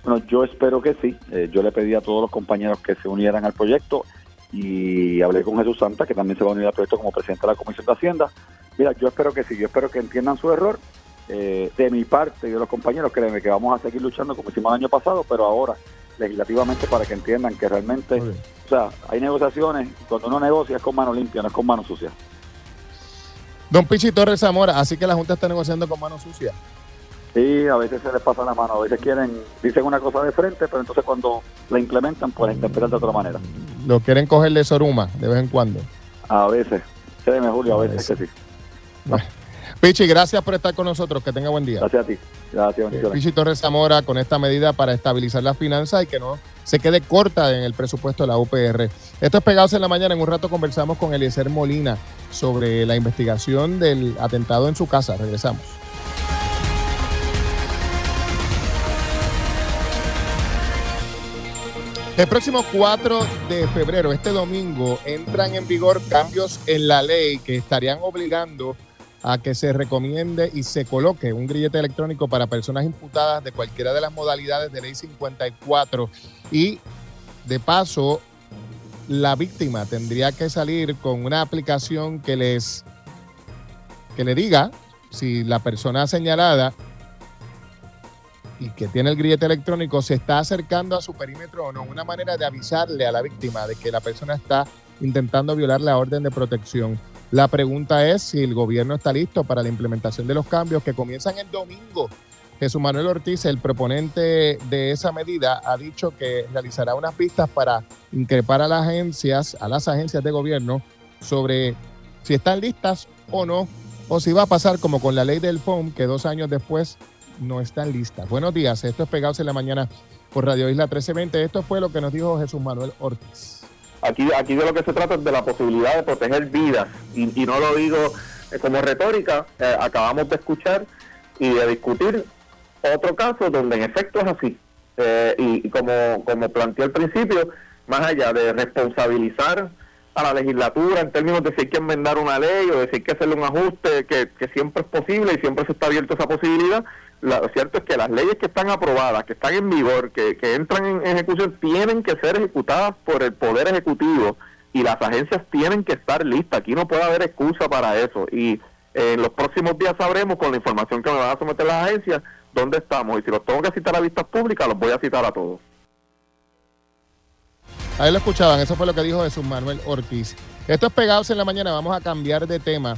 Bueno, yo espero que sí. Eh, yo le pedí a todos los compañeros que se unieran al proyecto y hablé con Jesús Santa, que también se va a unir al proyecto como presidente de la Comisión de Hacienda. Mira, yo espero que sí, yo espero que entiendan su error. Eh, de mi parte y de los compañeros, créeme que vamos a seguir luchando como hicimos el año pasado, pero ahora legislativamente para que entiendan que realmente, o sea, hay negociaciones, cuando uno negocia es con mano limpia, no es con mano sucia. Don Pichi Torres Zamora, así que la Junta está negociando con mano sucia. Sí, a veces se les pasa la mano, a veces quieren, dicen una cosa de frente, pero entonces cuando la implementan, pues la interpretan de otra manera. Lo quieren coger de soruma de vez en cuando. A veces, créeme Julio, a, veces, que sí. Bueno. Pichi, gracias por estar con nosotros. Que tenga buen día. Gracias a ti. Gracias, eh, Pichi Torres Zamora con esta medida para estabilizar las finanzas y que no se quede corta en el presupuesto de la UPR. Esto es Pegados en la Mañana. En un rato conversamos con Eliezer Molina sobre la investigación del atentado en su casa. Regresamos. El próximo 4 de febrero, este domingo, entran en vigor cambios en la ley que estarían obligando a que se recomiende y se coloque un grillete electrónico para personas imputadas de cualquiera de las modalidades de ley 54 y de paso la víctima tendría que salir con una aplicación que les que le diga si la persona señalada y que tiene el grillete electrónico se está acercando a su perímetro o no, una manera de avisarle a la víctima de que la persona está intentando violar la orden de protección. La pregunta es si el gobierno está listo para la implementación de los cambios que comienzan el domingo. Jesús Manuel Ortiz, el proponente de esa medida, ha dicho que realizará unas pistas para increpar a las agencias, a las agencias de gobierno, sobre si están listas o no, o si va a pasar como con la ley del FOM, que dos años después no están listas. Buenos días, esto es Pegados en la Mañana por Radio Isla 1320. Esto fue lo que nos dijo Jesús Manuel Ortiz. Aquí, aquí de lo que se trata es de la posibilidad de proteger vidas, y, y no lo digo eh, como retórica, eh, acabamos de escuchar y de discutir otro caso donde en efecto es así. Eh, y, y, como, como planteé al principio, más allá de responsabilizar a la legislatura en términos de si hay que enmendar una ley o de si hay que hacerle un ajuste, que, siempre es posible y siempre se está abierto esa posibilidad, lo cierto es que las leyes que están aprobadas, que están en vigor, que, que entran en ejecución, tienen que ser ejecutadas por el Poder Ejecutivo y las agencias tienen que estar listas. Aquí no puede haber excusa para eso. Y eh, en los próximos días sabremos, con la información que me van a someter las agencias, dónde estamos. Y si los tengo que citar a vistas públicas, los voy a citar a todos. Ahí lo escuchaban, eso fue lo que dijo Jesús Manuel Ortiz. Esto es Pegados en la Mañana, vamos a cambiar de tema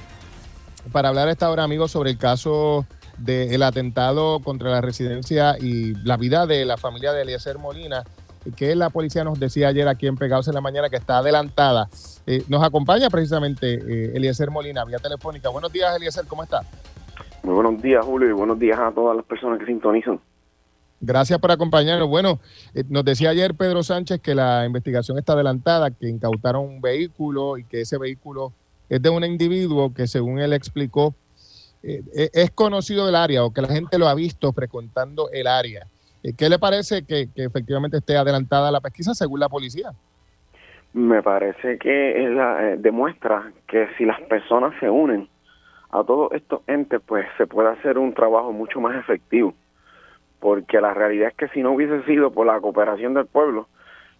para hablar esta hora, amigos, sobre el caso del atentado contra la residencia y la vida de la familia de Eliezer Molina, que la policía nos decía ayer aquí en Pegados en la Mañana que está adelantada. Eh, nos acompaña precisamente eh, Eliezer Molina, vía telefónica. Buenos días, Eliezer, ¿cómo está? Muy buenos días, Julio, y buenos días a todas las personas que sintonizan. Gracias por acompañarnos. Bueno, eh, nos decía ayer Pedro Sánchez que la investigación está adelantada, que incautaron un vehículo y que ese vehículo es de un individuo que, según él explicó, eh, es conocido del área o que la gente lo ha visto frecuentando el área. Eh, ¿Qué le parece que, que, efectivamente esté adelantada la pesquisa según la policía? Me parece que eh, demuestra que si las personas se unen a todos estos entes, pues se puede hacer un trabajo mucho más efectivo. Porque la realidad es que si no hubiese sido por la cooperación del pueblo,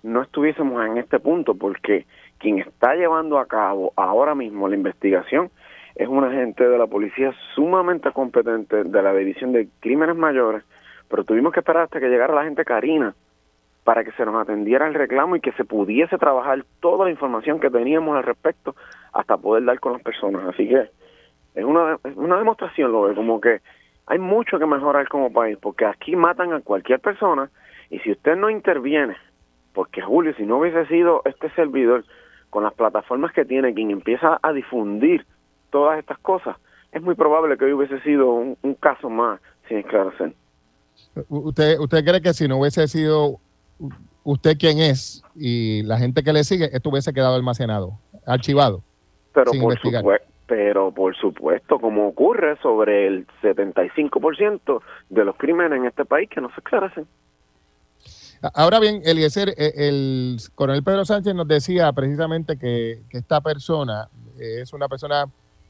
no estuviésemos en este punto, porque quien está llevando a cabo ahora mismo la investigación es un agente de la policía sumamente competente de la División de Crímenes Mayores, pero tuvimos que esperar hasta que llegara la gente Karina para que se nos atendiera el reclamo y que se pudiese trabajar toda la información que teníamos al respecto hasta poder dar con las personas. Así que Es una, es una demostración, lo veo, como que hay mucho que mejorar como país, porque aquí matan a cualquier persona y si usted no interviene, porque Julio, si no hubiese sido este servidor con las plataformas que tiene, quien empieza a difundir todas estas cosas, es muy probable que hoy hubiese sido un, un caso más sin esclarecer. ¿Usted, ¿Usted cree que si no hubiese sido usted quien es y la gente que le sigue, esto hubiese quedado almacenado, archivado? Pero sin por, investigar? Pero por supuesto, como ocurre sobre el 75% de los crímenes en este país que no se esclarecen. Ahora bien, Eliezer, eh, el coronel Pedro Sánchez nos decía precisamente que, que esta persona eh, es una persona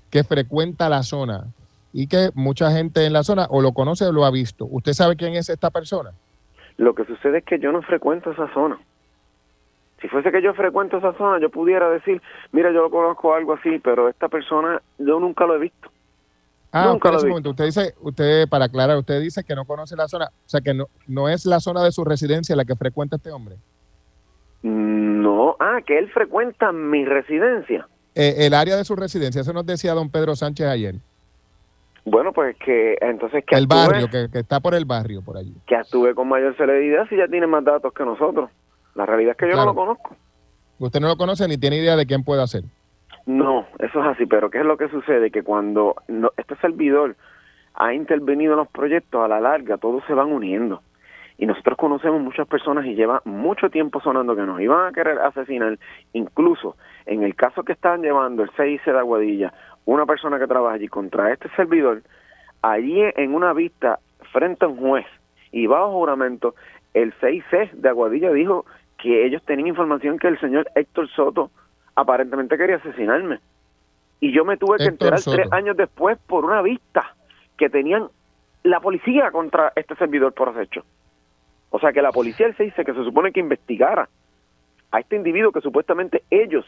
que frecuenta la zona y que mucha gente en la zona o lo conoce o lo ha visto. ¿Usted sabe quién es esta persona? Lo que sucede es que yo no frecuento esa zona. Si fuese que yo frecuento esa zona, yo pudiera decir, mira, yo lo conozco algo así, pero esta persona yo nunca lo he visto. Ah, Nunca lo un vi. momento. Usted dice, usted, para aclarar, usted dice que no conoce la zona, o sea que no, no es la zona de su residencia la que frecuenta este hombre. No, ah, que él frecuenta mi residencia. Eh, el área de su residencia, eso nos decía don Pedro Sánchez ayer. Bueno, pues que entonces que el actúe, barrio, que, que está por el barrio, por allí. que actúe con mayor celeridad si ya tiene más datos que nosotros. La realidad es que yo Claro. no lo conozco. Usted no lo conoce ni tiene idea de quién puede ser. No, eso es así, pero ¿qué es lo que sucede? Que cuando no- este servidor ha intervenido en los proyectos, a la larga todos se van uniendo. Y nosotros conocemos muchas personas y lleva mucho tiempo sonando que nos iban a querer asesinar. Incluso en el caso que estaban llevando el 6 de Aguadilla, una persona que trabaja allí contra este servidor, allí en una vista frente a un juez y bajo juramento, el 6C de Aguadilla dijo que ellos tenían información que el señor Héctor Soto aparentemente quería asesinarme. Y yo me tuve que enterar Soto. tres años después por una vista que tenían la policía contra este servidor por acecho. O sea que la policía del 6 que se supone que investigara a este individuo que supuestamente ellos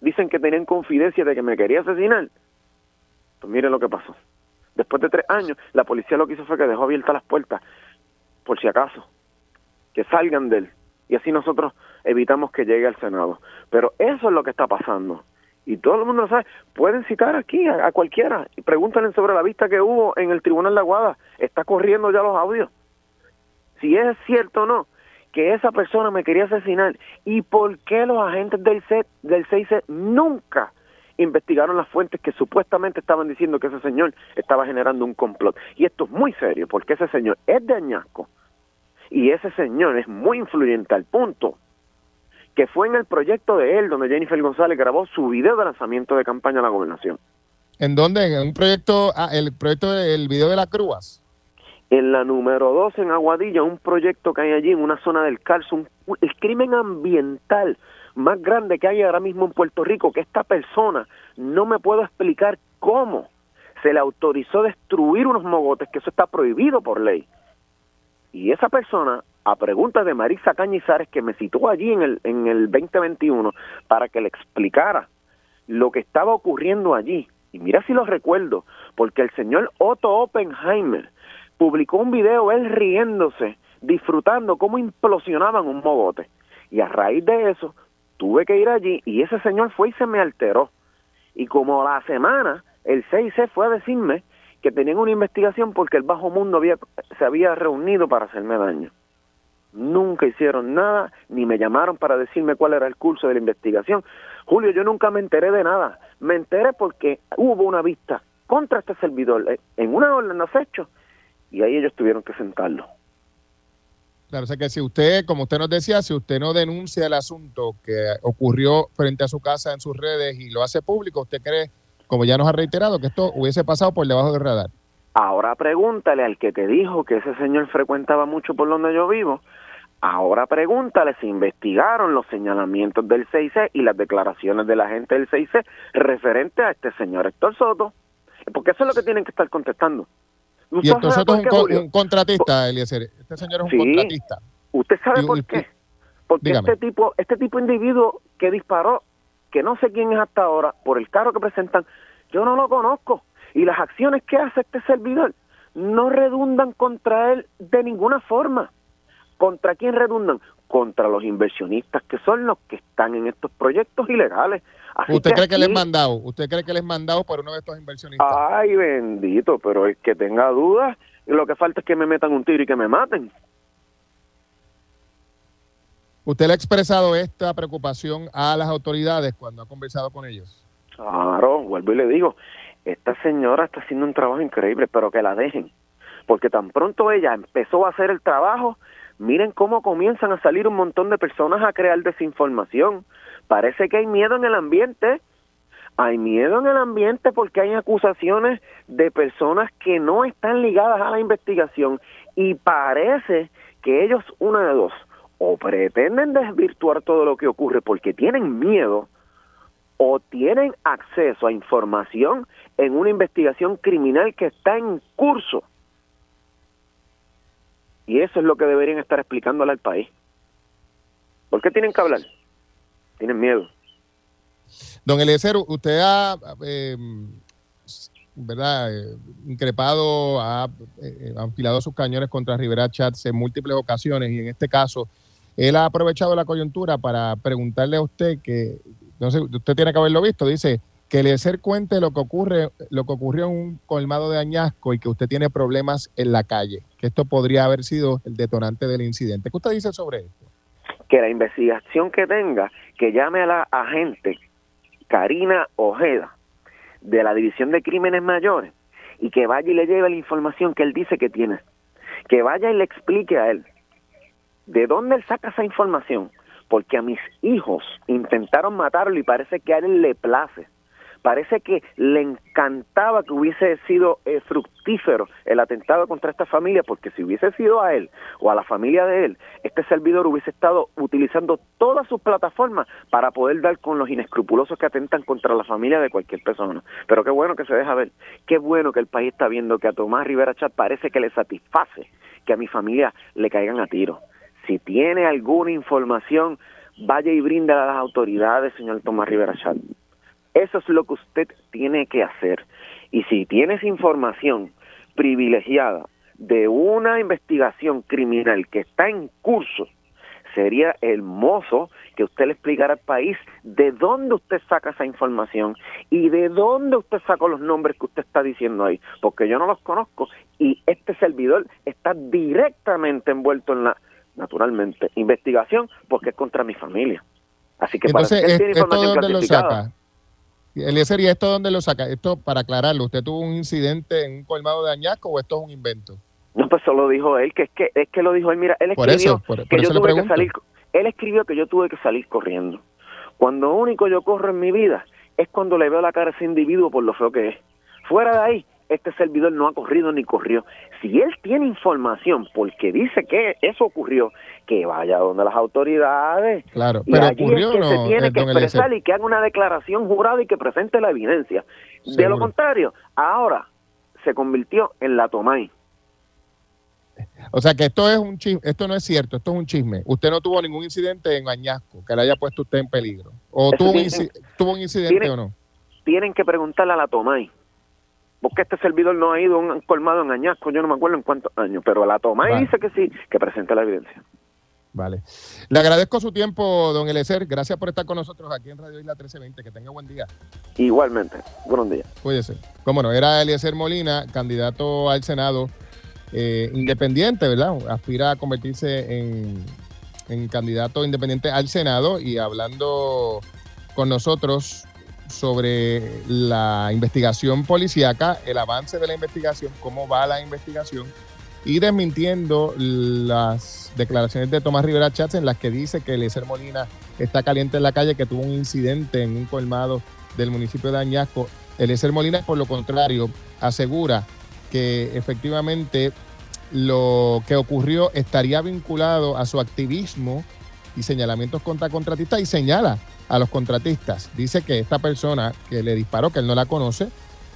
dicen que tenían confidencia de que me quería asesinar. Pues miren lo que pasó. Después de tres años, la policía lo que hizo fue que dejó abiertas las puertas, por si acaso, que salgan de él. Y así nosotros evitamos que llegue al Senado. Pero eso es lo que está pasando. Y todo el mundo lo sabe. Pueden citar aquí a, cualquiera y pregúntenle sobre la vista que hubo en el Tribunal de Aguada. Está corriendo ya los audios. Si es cierto o no que esa persona me quería asesinar y por qué los agentes del CET, del 6C nunca investigaron las fuentes que supuestamente estaban diciendo que ese señor estaba generando un complot. Y esto es muy serio porque ese señor es de Añasco y ese señor es muy influyente al punto que fue en el proyecto de él donde Jennifer González grabó su video de lanzamiento de campaña a la gobernación. ¿En dónde? En un proyecto, ah, el proyecto del video de las grúas. En la número 2 en Aguadilla, un proyecto que hay allí en una zona del Carso, un- el crimen ambiental más grande que hay ahora mismo en Puerto Rico, que esta persona no me puedo explicar cómo se le autorizó destruir unos mogotes, que eso está prohibido por ley. Y esa persona, a pregunta de Marisa Cañizares, que me citó allí en el, en el 2021 para que le explicara lo que estaba ocurriendo allí. Y mira si lo recuerdo, porque el señor Otto Oppenheimer publicó un video él riéndose, disfrutando cómo implosionaban un mogote. Y a raíz de eso, tuve que ir allí y ese señor fue y se me alteró. Y como a la semana, el 6C fue a decirme que tenían una investigación porque el bajo mundo se había reunido para hacerme daño. Nunca hicieron nada, ni me llamaron para decirme cuál era el curso de la investigación. Julio, yo nunca me enteré de nada. Me enteré porque hubo una vista contra este servidor eh, en una orden de acecho y ahí ellos tuvieron que sentarlo. Claro, o sea que si usted, como usted nos decía, si usted no denuncia el asunto que ocurrió frente a su casa en sus redes y lo hace público, ¿usted cree, como ya nos ha reiterado, que esto hubiese pasado por debajo del radar? Ahora pregúntale al que te dijo que ese señor frecuentaba mucho por donde yo vivo. Ahora pregúntale si investigaron los señalamientos del 6C y las declaraciones de la gente del 6C referente a este señor Héctor Soto. Porque eso es lo que tienen que estar contestando. Y ¿Usted entonces sabe esto es un, qué, co- Julio? un contratista, Eliezer. Este señor es un Sí. contratista. ¿Usted sabe Y- por qué? Porque dígame. este tipo, este tipo de individuo que disparó, que no sé quién es hasta ahora, por el carro que presentan, yo no lo conozco. Y las acciones que hace este servidor no redundan contra él de ninguna forma. ¿Contra quién redundan? contra los inversionistas que son los que están en estos proyectos ilegales. ¿Usted cree que les mandado? ¿Usted cree que les mandado por uno de estos inversionistas? Ay, bendito, pero el que tenga dudas, lo que falta es que me metan un tiro y que me maten. ¿Usted le ha expresado esta preocupación a las autoridades cuando ha conversado con ellos? Claro, vuelvo y le digo, esta señora está haciendo un trabajo increíble, pero que la dejen. Porque tan pronto ella empezó a hacer el trabajo, miren cómo comienzan a salir un montón de personas a crear desinformación. Parece que hay miedo en el ambiente. Hay miedo en el ambiente porque hay acusaciones de personas que no están ligadas a la investigación y parece que ellos, una de dos, o pretenden desvirtuar todo lo que ocurre porque tienen miedo o tienen acceso a información en una investigación criminal que está en curso. Y eso es lo que deberían estar explicándole al país. ¿Por qué tienen que hablar? Tienen miedo. Don Eliezer, usted ha, eh, ¿verdad? Eh, increpado, ha eh, enfilado sus cañones contra Rivera Chats en múltiples ocasiones y en este caso él ha aprovechado la coyuntura para preguntarle a usted que, no sé, usted tiene que haberlo visto, dice que le ser cuente lo que ocurre, lo que ocurrió en un colmado de Añasco y que usted tiene problemas en la calle, que esto podría haber sido el detonante del incidente. ¿Qué usted dice sobre esto? Que la investigación que tenga, que llame a la agente Karina Ojeda de la División de Crímenes Mayores y que vaya y le lleve la información que él dice que tiene. Que vaya y le explique a él ¿De dónde él saca esa información? Porque a mis hijos intentaron matarlo y parece que a él le place. Parece que le encantaba que hubiese sido eh, fructífero el atentado contra esta familia, porque si hubiese sido a él o a la familia de él, este servidor hubiese estado utilizando todas sus plataformas para poder dar con los inescrupulosos que atentan contra la familia de cualquier persona. Pero qué bueno que se deja ver, qué bueno que el país está viendo que a Tomás Rivera Chat parece que le satisface que a mi familia le caigan a tiro si tiene alguna información, vaya y brinda a las autoridades, señor Tomás Rivera Chat. Eso es lo que usted tiene que hacer. Y si tienes información privilegiada de una investigación criminal que está en curso, sería hermoso que usted le explicara al país de dónde usted saca esa información y de dónde usted sacó los nombres que usted está diciendo ahí, porque yo no los conozco y este servidor está directamente envuelto en la naturalmente. Investigación porque es contra mi familia. Así que Entonces, para tiene información ¿esto dónde lo saca? Eliezer, ¿y esto dónde lo saca? Esto, para aclararlo, ¿usted tuvo un incidente en un colmado de Añasco o esto es un invento? No, pues solo dijo él, que es que, es que lo dijo él, mira, él escribió que yo tuve que salir, él escribió que yo tuve que salir corriendo. Cuando único yo corro en mi vida es cuando le veo la cara a ese individuo por lo feo que es. Fuera de ahí, este servidor no ha corrido ni corrió. Si él tiene información porque dice que eso ocurrió, que vaya donde las autoridades. Claro, pero ocurrió que no, se tiene que expresar y que haga una declaración jurada y que presente la evidencia. De lo contrario, ahora se convirtió en la Tomay. O sea que esto es un chisme, esto no es cierto, esto es un chisme. Usted no tuvo ningún incidente en Añasco que le haya puesto usted en peligro. ¿O tuvo un, tuvo un, incidente o no? Tienen que preguntarle a la Tomay porque este servidor no ha ido a un colmado en Añasco, yo no me acuerdo en cuántos años, pero la toma y dice que sí, que presente la evidencia. Vale. Le agradezco su tiempo, don Elecer. Gracias por estar con nosotros aquí en Radio Isla 1320. Que tenga buen día. Igualmente. Buenos días. Cuídese. Cómo no, era Eliezer Molina, candidato al Senado eh, independiente, ¿verdad? Aspira a convertirse en, en candidato independiente al Senado y hablando con nosotros sobre la investigación policíaca, el avance de la investigación, cómo va la investigación y desmintiendo las declaraciones de Tomás Rivera Chats en las que dice que Eliezer Molina está caliente en la calle, que tuvo un incidente en un colmado del municipio de Añasco. Eliezer Molina, por lo contrario, asegura que efectivamente lo que ocurrió estaría vinculado a su activismo y señalamientos contra contratistas y señala a los contratistas. Dice que esta persona que le disparó, que él no la conoce,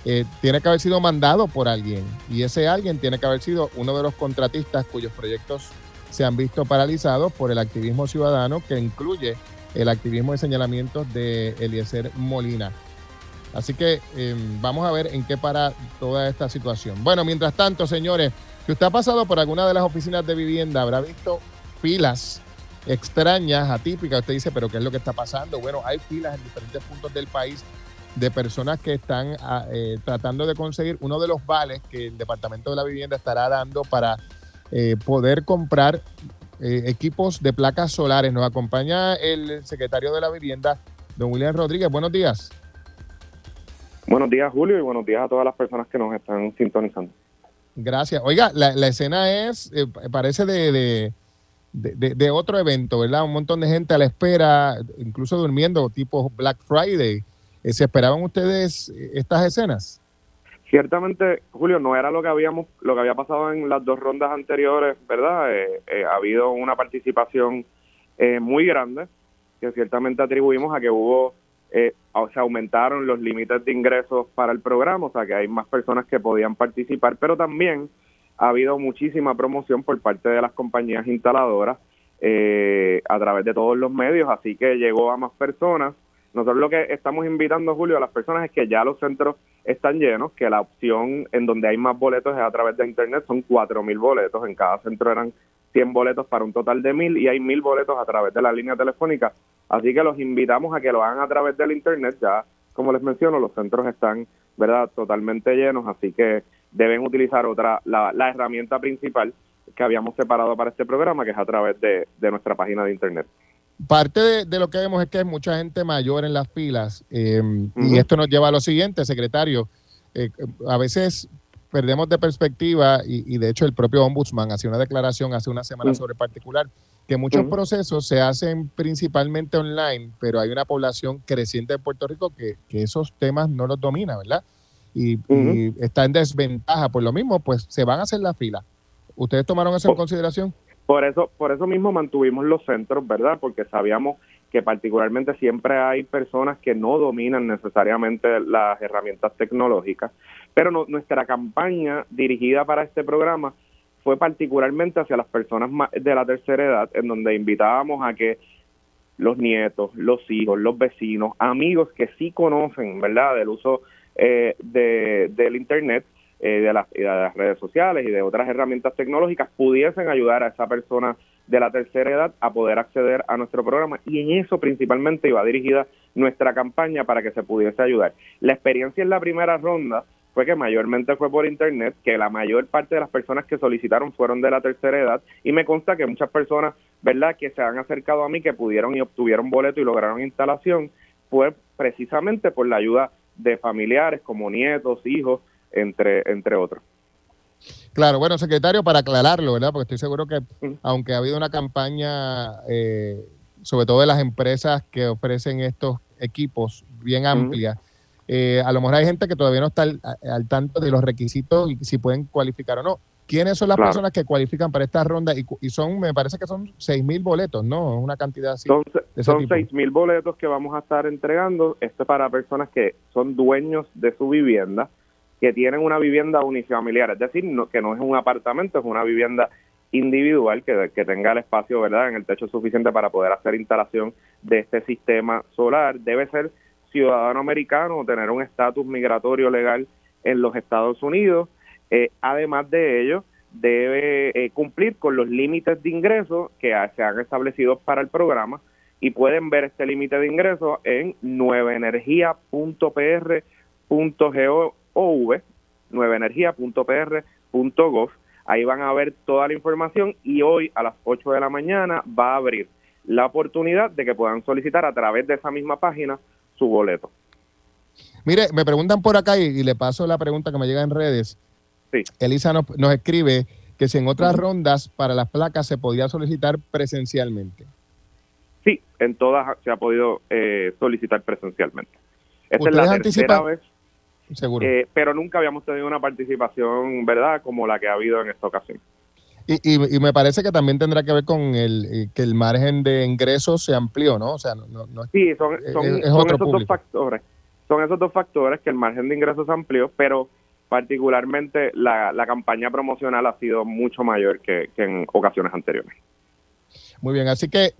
eh, tiene que haber sido mandado por alguien y ese alguien tiene que haber sido uno de los contratistas cuyos proyectos se han visto paralizados por el activismo ciudadano que incluye el activismo de señalamientos de Eliezer Molina. Así que em, vamos a ver en qué para toda esta situación. Bueno, mientras tanto, señores, si usted ha pasado por alguna de las oficinas de vivienda, habrá visto filas extrañas, atípicas. Usted dice, pero ¿qué es lo que está pasando? Bueno, hay filas en diferentes puntos del país de personas que están ah, eh, tratando de conseguir uno de los vales que el Departamento de la Vivienda estará dando para eh, poder comprar eh, equipos de placas solares. Nos acompaña el secretario de la Vivienda, don William Rodríguez. Buenos días. Buenos días, Julio, y buenos días a todas las personas que nos están sintonizando. Gracias. Oiga, la, escena es, parece de, de, otro evento, ¿verdad? Un montón de gente a la espera, incluso durmiendo, tipo Black Friday. Eh, ¿Se esperaban ustedes eh, estas escenas? Ciertamente, Julio, no era lo que habíamos, lo que había pasado en las dos rondas anteriores, ¿verdad? Eh, ha habido una participación muy grande que ciertamente atribuimos a que hubo, o se aumentaron los límites de ingresos para el programa, o sea que hay más personas que podían participar, pero también ha habido muchísima promoción por parte de las compañías instaladoras a través de todos los medios, así que llegó a más personas nosotros lo que estamos invitando, Julio, a las personas es que ya los centros están llenos, que la opción en donde hay más boletos es a través de Internet, son 4.000 boletos, en cada centro eran 100 boletos para un total de 1.000 y hay 1.000 boletos a través de la línea telefónica. Así que los invitamos a que lo hagan a través del Internet, ya como les menciono, los centros están verdad totalmente llenos, así que deben utilizar otra la, la herramienta principal que habíamos separado para este programa, que es a través de nuestra página de Internet. Parte de, lo que vemos es que hay mucha gente mayor en las filas em, y esto nos lleva a lo siguiente, secretario. Eh, a veces perdemos de perspectiva y, de hecho el propio ombudsman hacía una declaración hace una semana sobre particular que muchos procesos se hacen principalmente online, pero hay una población creciente de Puerto Rico que, esos temas no los domina, ¿verdad? Y, y, está en desventaja. Por lo mismo, pues se van a hacer la fila. ¿Ustedes tomaron eso en consideración? Por eso, por eso mismo mantuvimos los centros, ¿verdad? Porque sabíamos que particularmente siempre hay personas que no dominan necesariamente las herramientas tecnológicas, pero nuestra campaña dirigida para este programa fue particularmente hacia las personas de la tercera edad, en donde invitábamos a que los nietos, los hijos, los vecinos, amigos que sí conocen, ¿verdad?, del uso eh, de, del Internet, eh, de, las, redes sociales y de otras herramientas tecnológicas pudiesen ayudar a esa persona de la tercera edad a poder acceder a nuestro programa y en eso principalmente iba dirigida nuestra campaña para que se pudiese ayudar. La experiencia en la primera ronda fue que mayormente fue por internet, que la mayor parte de las personas que solicitaron fueron de la tercera edad y me consta que muchas personas, ¿verdad?, que se han acercado a mí, que pudieron y obtuvieron boleto y lograron instalación, fue precisamente por la ayuda de familiares como nietos, hijos, entre, entre otros. Claro, bueno, secretario, para aclararlo, ¿verdad? Porque estoy seguro que, aunque ha habido una campaña, eh, sobre todo de las empresas que ofrecen estos equipos bien amplia, eh, a lo mejor hay gente que todavía no está al, tanto de los requisitos y si pueden cualificar o no. ¿Quiénes son las personas que cualifican para esta ronda? Y, son, me parece que son seis mil boletos, ¿no? Una cantidad así. Son, son seis mil boletos que vamos a estar entregando. Esto es para personas que son dueños de su vivienda que tienen una vivienda unifamiliar, es decir, que no es un apartamento, es una vivienda individual que, que, tenga el espacio, ¿verdad?, en el techo suficiente para poder hacer instalación de este sistema solar. Debe ser ciudadano americano, tener un estatus migratorio legal en los Estados Unidos. Eh, además de ello, debe eh, cumplir con los límites de ingresos que se han establecido para el programa y pueden ver este límite de ingresos en nuevaenergia.pr.gov OV, nuevaenergia.pr.gov. Ahí van a ver toda la información y hoy a las 8 de la mañana va a abrir la oportunidad de que puedan solicitar a través de esa misma página su boleto. Mire, me preguntan por acá y, le paso la pregunta que me llega en redes. Sí. Elisa nos, escribe que si en otras rondas para las placas se podía solicitar presencialmente. Sí, en todas se ha podido eh, solicitar presencialmente. Esta es la tercera vez Seguro. Eh, pero nunca habíamos tenido una participación, ¿verdad?, como la que ha habido en esta ocasión. Y, y, me parece que también tendrá que ver con el eh, que el margen de ingresos se amplió, ¿no? O sea, no, no, sí, son, esos dos factores. Son esos dos factores que el margen de ingresos se amplió, pero particularmente la, la campaña promocional ha sido mucho mayor que, que en ocasiones anteriores. Muy bien, así que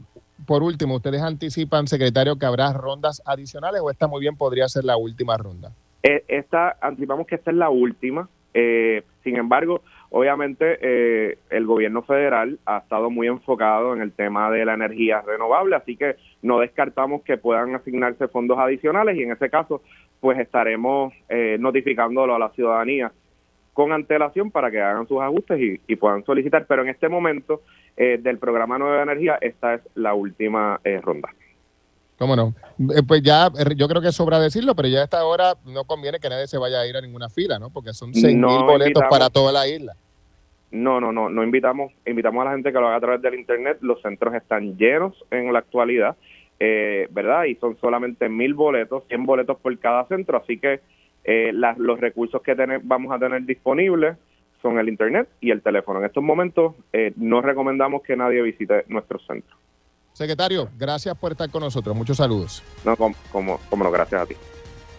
por último, ¿ustedes anticipan, secretario, que habrá rondas adicionales o esta muy bien podría ser la última ronda? Eh, esta, anticipamos que esta es la última. Eh, Sin embargo, obviamente eh, el gobierno federal ha estado muy enfocado en el tema de la energía renovable, así que no descartamos que puedan asignarse fondos adicionales y en ese caso pues estaremos eh, notificándolo a la ciudadanía con antelación para que hagan sus ajustes y, puedan solicitar, pero en este momento eh, del programa Nueva Energía esta es la última eh, ronda. ¿Cómo no? Eh, pues ya, yo creo que sobra decirlo, pero ya a esta hora no conviene que nadie se vaya a ir a ninguna fila, ¿no? Porque son seis mil boletos para toda la isla. No, no, no, no invitamos, invitamos a la gente que lo haga a través del internet. Los centros están llenos en la actualidad, ¿verdad? Y son solamente mil boletos, 100 boletos por cada centro, así que eh, los recursos que vamos a tener disponibles son el Internet y el teléfono. En estos momentos eh, no recomendamos que nadie visite nuestro centro. Secretario, gracias por estar con nosotros. Muchos saludos. No, como, como, no, gracias a ti.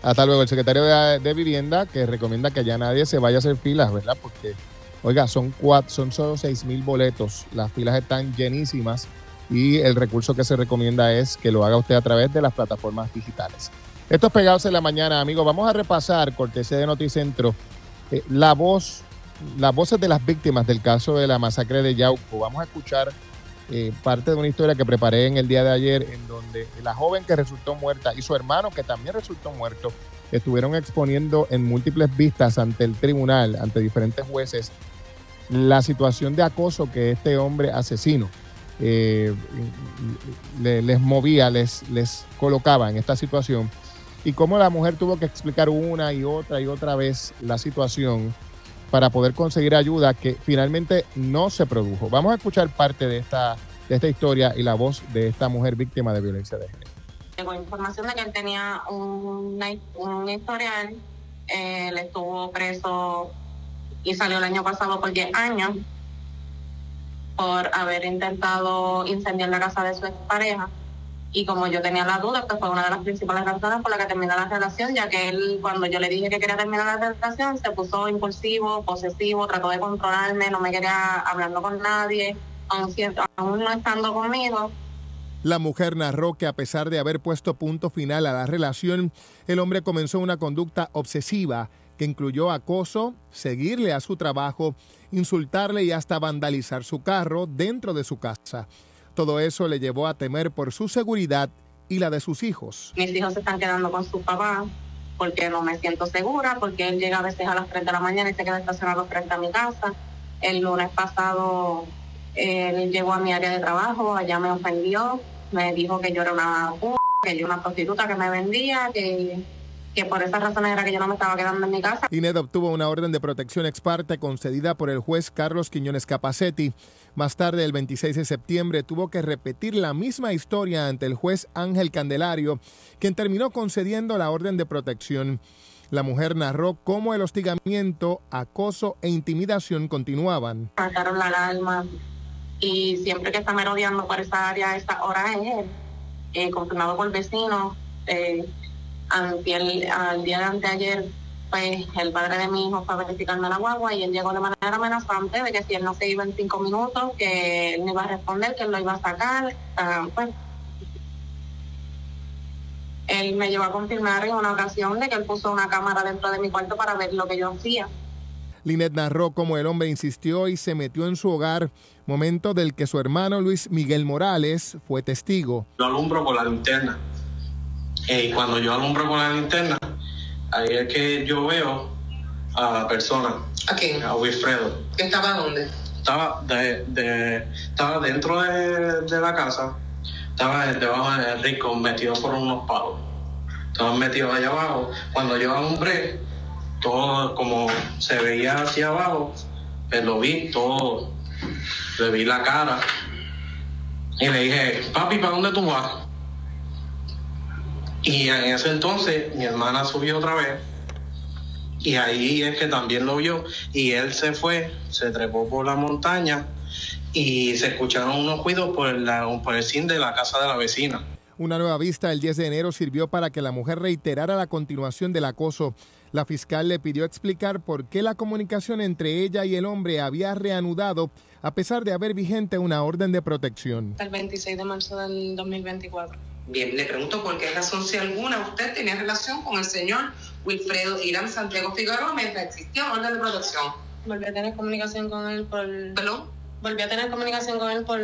Hasta luego. El secretario de, Vivienda que recomienda que ya nadie se vaya a hacer filas, ¿verdad? Porque, oiga, son, cuatro, son solo seis mil boletos. Las filas están llenísimas y el recurso que se recomienda es que lo haga usted a través de las plataformas digitales. Estos pegados en la mañana, amigos. Vamos a repasar, cortesía de Noticentro, eh, la voz, las voces de las víctimas del caso de la masacre de Yauco. Vamos a escuchar eh, parte de una historia que preparé en el día de ayer, en donde la joven que resultó muerta y su hermano, que también resultó muerto, estuvieron exponiendo en múltiples vistas ante el tribunal, ante diferentes jueces, la situación de acoso que este hombre asesino eh, les movía, les, les colocaba en esta situación y cómo la mujer tuvo que explicar una y otra y otra vez la situación para poder conseguir ayuda que finalmente no se produjo. Vamos a escuchar parte de esta, de esta historia y la voz de esta mujer víctima de violencia de género. Tengo información de que él tenía un, un historial, él estuvo preso y salió el año pasado por 10 años por haber intentado incendiar la casa de su pareja y como yo tenía la duda, pues fue una de las principales razones por la que terminó la relación, ya que él, cuando yo le dije que quería terminar la relación, se puso impulsivo, posesivo, trató de controlarme, no me quería hablando con nadie, aún, aún no estando conmigo. La mujer narró que a pesar de haber puesto punto final a la relación, el hombre comenzó una conducta obsesiva que incluyó acoso, seguirle a su trabajo, insultarle y hasta vandalizar su carro dentro de su casa. Todo eso le llevó a temer por su seguridad y la de sus hijos. Mis hijos se están quedando con su papá porque no me siento segura, porque él llega a veces a las 3 de la mañana y se queda estacionado frente a mi casa. El lunes pasado él llegó a mi área de trabajo, allá me ofendió, me dijo que yo era una que yo era una prostituta que me vendía, que que por esas razones era que yo no me estaba quedando en mi casa. Ined obtuvo una orden de protección ex parte concedida por el juez Carlos Quiñones Capacetti. Más tarde, el 26 de septiembre, tuvo que repetir la misma historia ante el juez Ángel Candelario, quien terminó concediendo la orden de protección. La mujer narró cómo el hostigamiento, acoso e intimidación continuaban. Marcaron la alarma y siempre que está merodeando por esa área esa hora es él, eh, confirmado por vecinos. Eh, al día de anteayer, pues el padre de mi hijo fue a verificarme la guagua y él llegó de manera amenazante de que si él no se iba en cinco minutos, que él no iba a responder, que él lo iba a sacar. Ah, pues él me llevó a confirmar en una ocasión de que él puso una cámara dentro de mi cuarto para ver lo que yo hacía. Linet narró cómo el hombre insistió y se metió en su hogar, momento del que su hermano Luis Miguel Morales fue testigo. Lo alumbro con la linterna y cuando yo alumbro con la linterna, ahí es que yo veo a la persona. ¿A quién? A Wilfredo. ¿Que estaba dónde? Estaba, de, estaba dentro de, la casa, estaba debajo del rico, metido por unos palos. Estaba metido allá abajo. Cuando yo alumbré, todo como se veía hacia abajo, pues lo vi todo. Le vi la cara. Y le dije, papi, ¿para dónde tú vas? Y en ese entonces mi hermana subió otra vez y ahí es que también lo vio y él se fue, se trepó por la montaña y se escucharon unos ruidos por, la, por el cine de la casa de la vecina. Una nueva vista el 10 de enero sirvió para que la mujer reiterara la continuación del acoso. La fiscal le pidió explicar por qué la comunicación entre ella y el hombre había reanudado a pesar de haber vigente una orden de protección. El 26 de marzo del 2024. Bien, le pregunto por qué razón, si alguna, usted tenía relación con el señor Wilfredo Irán Santiago Figueroa mientras existía orden de protección. volví a tener comunicación con él por... ¿Perdón? Volví a tener comunicación con él por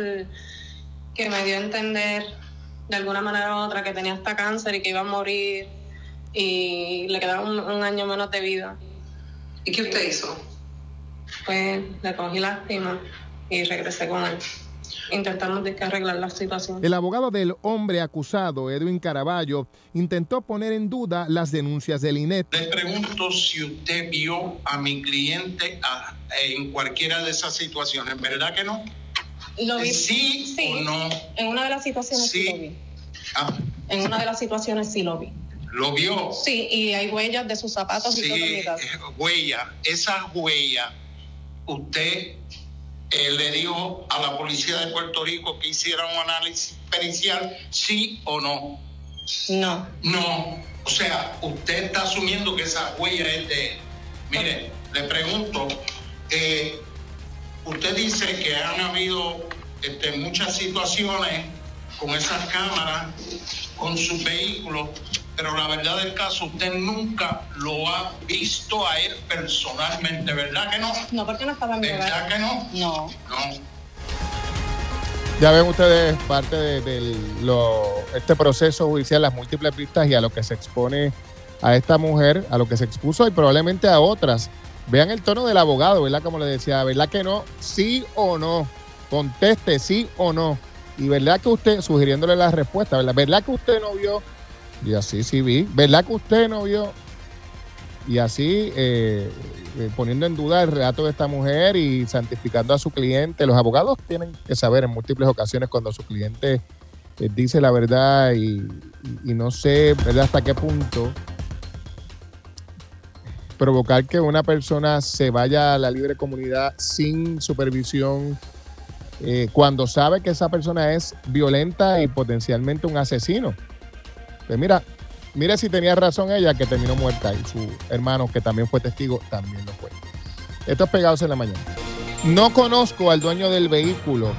que me dio a entender de alguna manera u otra que tenía hasta cáncer y que iba a morir y le quedaba un, un año menos de vida. ¿Y qué usted hizo? Pues le cogí lástima y regresé con él. Intentamos de que arreglar la situación. El abogado del hombre acusado, Edwin Caraballo, intentó poner en duda las denuncias del INET. Le pregunto si usted vio a mi cliente a- en cualquiera de esas situaciones, ¿verdad que no? Lo vi. ¿Sí, o no? En una de las situaciones sí, lo vi. Ah, En una de las situaciones sí lo vi. ¿Lo vio? Sí, y hay huellas de sus zapatos y todo Sí, mi casa. eh, huella. Esas huellas, usted eh, le dijo a la policía de Puerto Rico que hiciera un análisis pericial, sí o no. No. No. O sea, usted está asumiendo que esa huella es de él. Mire, le pregunto, eh, usted dice que han habido este, muchas situaciones con esas cámaras, con sus vehículos, pero la verdad del caso, usted nunca lo ha visto a él personalmente, ¿verdad que no? No, porque no estaba en mi ¿Verdad que no? No. No. Ya ven ustedes parte de, lo- este proceso judicial, las múltiples pistas y a lo que se expone a esta mujer, a lo que se expuso y probablemente a otras. Vean el tono del abogado, ¿verdad? Como le decía, ¿verdad que no? Sí o no. Conteste sí o no. Y verdad que usted, sugiriéndole la respuesta, ¿verdad? ¿Verdad que usted no vio? Y así sí vi. ¿Verdad que usted no vio? Y así eh, eh, poniendo en duda el relato de esta mujer y santificando a su cliente. Los abogados tienen que saber en múltiples ocasiones cuando su cliente eh, dice la verdad y, no sé ¿verdad? hasta qué punto provocar que una persona se vaya a la libre comunidad sin supervisión eh, cuando sabe que esa persona es violenta y potencialmente un asesino. Pues mira, mira si tenía razón ella que terminó muerta y su hermano que también fue testigo también lo fue. Esto es pegados en la mañana. No conozco al dueño del vehículo.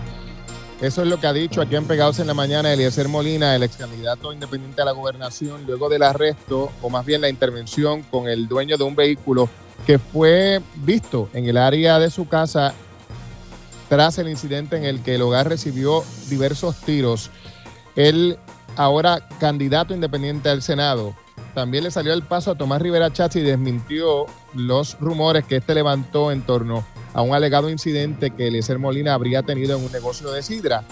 Eso es lo que ha dicho aquí en Pegados en la Mañana Eliezer Molina, el ex candidato independiente a la gobernación, luego del arresto, o más bien la intervención con el dueño de un vehículo que fue visto en el área de su casa tras el incidente en el que el hogar recibió diversos tiros. Él, ahora candidato independiente al Senado, también le salió al paso a Tomás Rivera Chatz y desmintió los rumores que este levantó en torno a un alegado incidente que Eliezer Molina habría tenido en un negocio de sidra.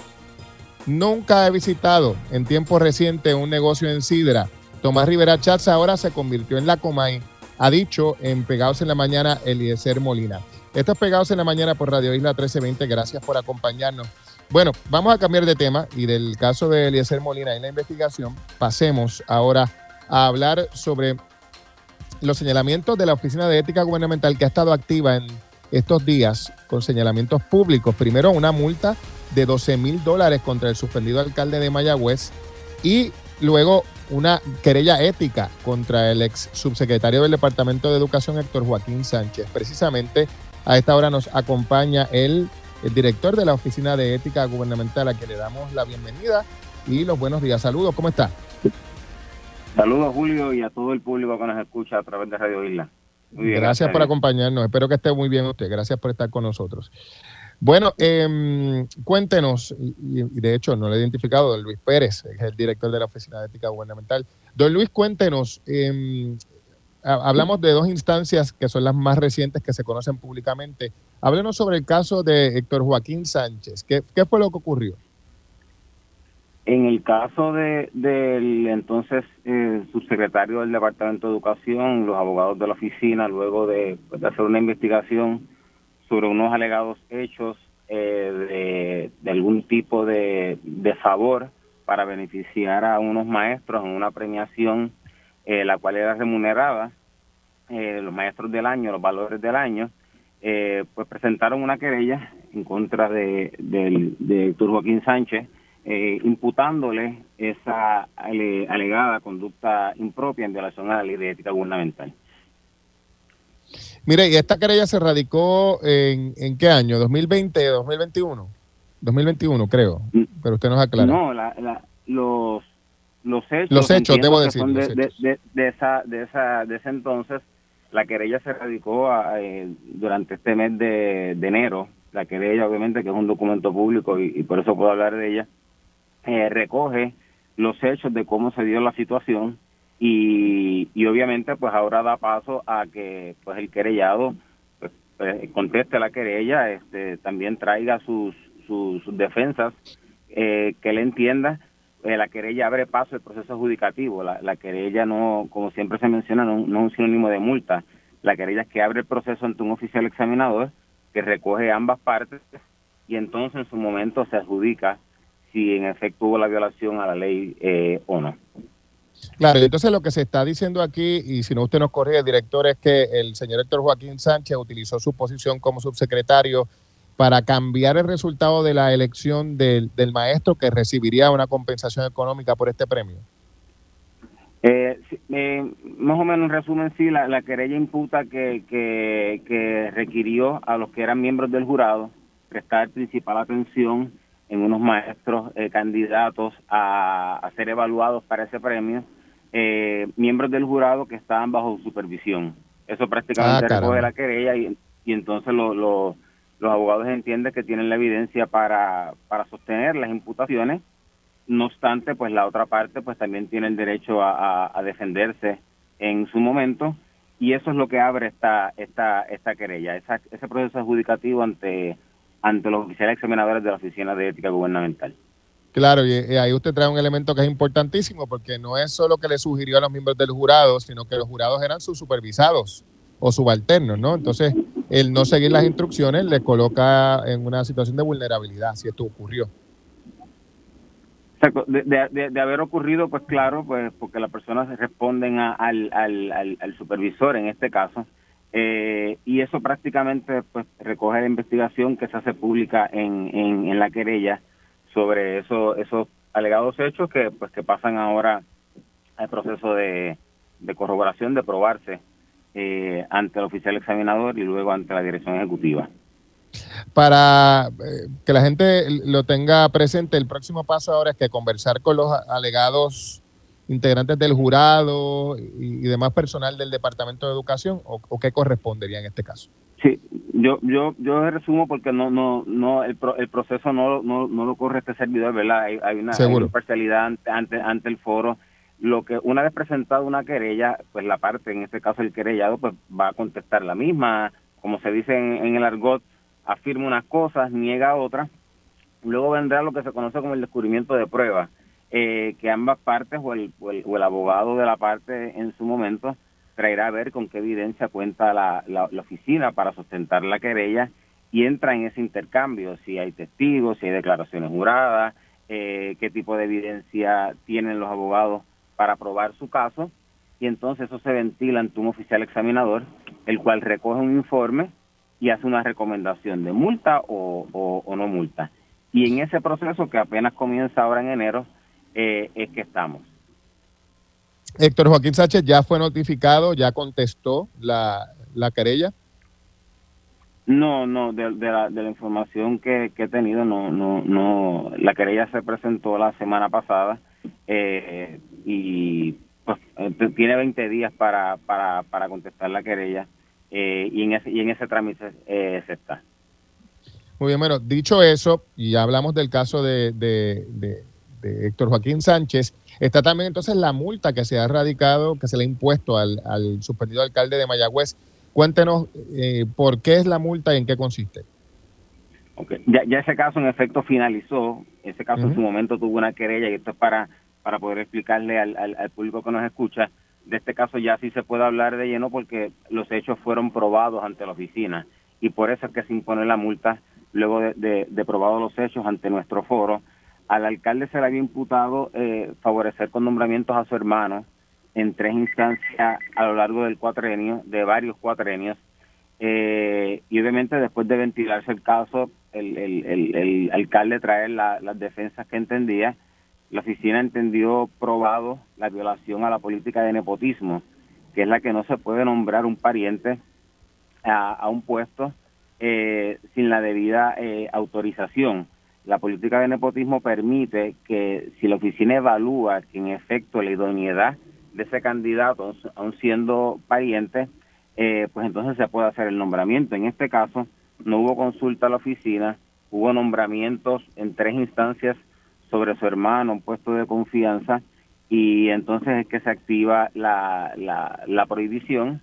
Nunca he visitado en tiempo reciente un negocio en sidra. Tomás Rivera Chatz ahora se convirtió en la Comay, ha dicho en Pegados en la Mañana Eliezer Molina. Esto es Pegados en la Mañana por Radio Isla 1320. Gracias por acompañarnos. Bueno, vamos a cambiar de tema y del caso de Eliezer Molina y la investigación, pasemos ahora a hablar sobre los señalamientos de la Oficina de Ética Gubernamental que ha estado activa en estos días con señalamientos públicos. Primero, una multa de 12 mil dólares contra el suspendido alcalde de Mayagüez y luego una querella ética contra el ex subsecretario del Departamento de Educación, Héctor Joaquín Sánchez. Precisamente a esta hora nos acompaña el, el director de la Oficina de Ética Gubernamental, a quien le damos la bienvenida y los buenos días. Saludos, ¿cómo está? Saludos Julio y a todo el público que nos escucha a través de Radio Isla. Muy bien, gracias por acompañarnos. Espero que esté muy bien usted. Gracias por estar con nosotros. Bueno, em, cuéntenos, y, y de hecho no lo he identificado, don Luis Pérez, que es el director de la Oficina de Ética Gubernamental. Don Luis, cuéntenos, ha- hablamos de dos instancias que son las más recientes que se conocen públicamente. Háblenos sobre el caso de Héctor Joaquín Sánchez. ¿Qué, qué fue lo que ocurrió? En el caso de, del entonces eh, subsecretario del Departamento de Educación, los abogados de la oficina, luego de, pues, hacer una investigación sobre unos alegados hechos eh, de, de algún tipo de, de favor para beneficiar a unos maestros en una premiación, eh, la cual era remunerada, eh, los maestros del año, los valores del año, eh, pues presentaron una querella en contra de, del- de Héctor Joaquín Sánchez, eh, imputándole esa ale- alegada conducta impropia en violación a la ley de ética gubernamental. Mire, y esta querella se radicó en, en qué año? ¿2020, 2021? 2021, creo. Pero usted nos aclara. No, la- la- los los hechos, Los hechos, debo decir, de, de- de- de esa de esa de ese entonces La querella se radicó eh, durante este mes de, enero. La querella, obviamente, que es un documento público y, por eso puedo hablar de ella, eh, recoge los hechos de cómo se dio la situación y, y obviamente pues ahora da paso a que pues el querellado pues, pues conteste la querella, este también traiga sus, sus, defensas, eh, que él entienda eh, la querella abre paso al proceso adjudicativo. La, la, querella no, como siempre se menciona, no, no, es un sinónimo de multa. La querella es que abre el proceso ante un oficial examinador que recoge ambas partes y entonces en su momento se adjudica si en efecto hubo la violación a la ley eh, o no. Claro, entonces lo que se está diciendo aquí, y si no usted nos corrige, director, es que el señor Héctor Joaquín Sánchez utilizó su posición como subsecretario para cambiar el resultado de la elección del, maestro que recibiría una compensación económica por este premio? Eh, eh, más o menos en resumen, sí, la, querella imputa que, que, requirió a los que eran miembros del jurado prestar principal atención en unos maestros eh, candidatos a, ser evaluados para ese premio, miembros del jurado que estaban bajo supervisión. Eso prácticamente ah, recoge la querella y, y entonces lo los abogados entienden que tienen la evidencia para, para sostener las imputaciones, no obstante, pues la otra parte pues también tiene el derecho a, defenderse en su momento. Y eso es lo que abre esta esta esta querella, ese proceso adjudicativo ante ante los oficiales examinadores de la Oficina de Ética Gubernamental. Claro, y, ahí usted trae un elemento que es importantísimo porque no es solo que le sugirió a los miembros del jurado, sino que los jurados eran sus supervisados o subalternos, ¿no? Entonces, el no seguir las instrucciones le coloca en una situación de vulnerabilidad, si esto ocurrió. De, de, haber ocurrido, pues claro, pues porque las personas responden al, al, al, supervisor en este caso, eh, y eso prácticamente pues recoge la investigación que se hace pública en, en, la querella sobre eso, esos alegados hechos que pues que pasan ahora al proceso de, de corroboración, de probarse eh, ante el oficial examinador y luego ante la dirección ejecutiva. Para eh, que la gente lo tenga presente, el próximo paso ahora es que conversar con los alegados integrantes del jurado y, demás personal del Departamento de Educación o, qué correspondería en este caso. Sí, yo yo yo resumo porque no no no el, el proceso no, no, no lo corre este servidor, ¿verdad? Hay, una, parcialidad ante, ante, ante el foro lo que una vez presentada una querella, pues la parte, en este caso el querellado, pues va a contestar la misma, como se dice en, el argot, afirma unas cosas, niega otras, luego vendrá lo que se conoce como el descubrimiento de pruebas, eh, que ambas partes o el, o el, abogado de la parte en su momento traerá a ver con qué evidencia cuenta la, la, oficina para sustentar la querella y entra en ese intercambio, si hay testigos, si hay declaraciones juradas, eh, qué tipo de evidencia tienen los abogados para probar su caso y entonces eso se ventila ante un oficial examinador, el cual recoge un informe y hace una recomendación de multa o, no multa. Y en ese proceso que apenas comienza ahora en enero eh, es que estamos. Héctor Joaquín Sánchez ya fue notificado, ya contestó la, la querella. No, no, de, la, de la información que, que, he tenido, no, no, no, la querella se presentó la semana pasada eh, y pues eh, tiene 20 días para, para, para contestar la querella eh, y, en ese, y en ese trámite eh, se está. Muy bien, bueno, dicho eso, y ya hablamos del caso de, de, Héctor Joaquín Sánchez, está también entonces la multa que se ha radicado, que se le ha impuesto al, al suspendido alcalde de Mayagüez. Cuéntenos por qué es la multa y en qué consiste. Okay. Ya, ya ese caso en efecto finalizó, ese caso en su momento tuvo una querella y esto es para para poder explicarle al, al, público que nos escucha. De este caso ya sí se puede hablar de lleno porque los hechos fueron probados ante la oficina y por eso es que se impone la multa luego de, de, probados los hechos ante nuestro foro. Al alcalde se le había imputado eh, favorecer con nombramientos a su hermano en tres instancias a lo largo del cuatrenio, de varios cuatrenios, eh, y obviamente después de ventilarse el caso, el, alcalde trae las defensas que entendía la oficina entendió probado la violación a la política de nepotismo, que es la que no se puede nombrar un pariente a, un puesto eh, sin la debida eh, autorización. La política de nepotismo permite que si la oficina evalúa que en efecto la idoneidad de ese candidato, aun siendo pariente, eh, pues entonces se puede hacer el nombramiento. En este caso, no hubo consulta a la oficina, hubo nombramientos en tres instancias sobre su hermano, un puesto de confianza, y entonces es que se activa la, la, prohibición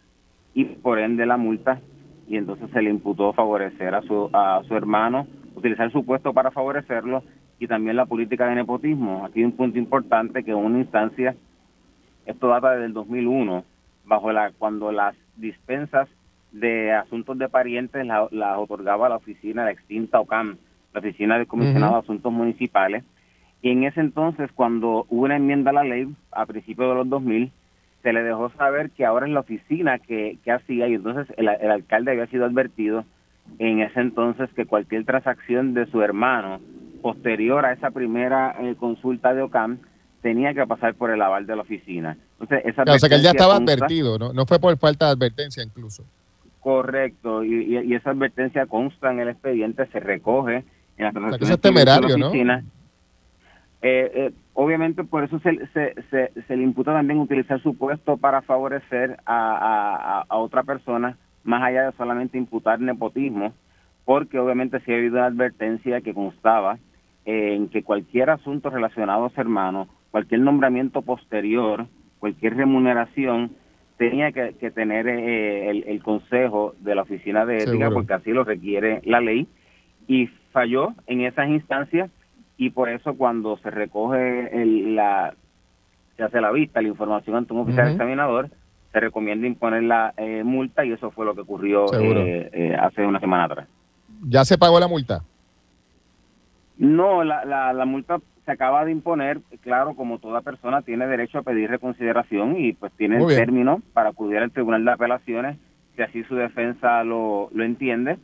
y por ende la multa, y entonces se le imputó favorecer a su, a su hermano, utilizar su puesto para favorecerlo, y también la política de nepotismo. Aquí hay un punto importante que en una instancia, esto data desde el 2001, bajo la cuando las dispensas de asuntos de parientes las otorgaba la oficina de extinta OCAM, la oficina del comisionado de asuntos municipales. Y en ese entonces, cuando hubo una enmienda a la ley a principios de los 2000, se le dejó saber que ahora es la oficina que, que hacía y entonces el, el alcalde había sido advertido en ese entonces que cualquier transacción de su hermano posterior a esa primera eh, consulta de OCAM tenía que pasar por el aval de la oficina. Entonces, esa o sea que él ya estaba advertido, ¿no? No fue por falta de advertencia incluso. Correcto, y, y, esa advertencia consta en el expediente, se recoge en la transacciones temerario, de la oficina. ¿no? Eh, eh, obviamente por eso se, se, se, le imputa también utilizar su puesto para favorecer a, a, otra persona, más allá de solamente imputar nepotismo, porque obviamente si ha habido una advertencia que constaba en que cualquier asunto relacionado a su hermano, cualquier nombramiento posterior, cualquier remuneración, tenía que, tener eh, el, consejo de la oficina de ética porque así lo requiere la ley y falló en esas instancias y por eso cuando se recoge el, la se hace la vista, la información ante un oficial examinador, se recomienda imponer la eh, multa y eso fue lo que ocurrió eh, eh, hace una semana atrás. ¿Ya se pagó la multa? No, la, la, la multa se acaba de imponer, claro, como toda persona tiene derecho a pedir reconsideración y pues tiene el término para acudir al Tribunal de Apelaciones si así su defensa lo, lo entiende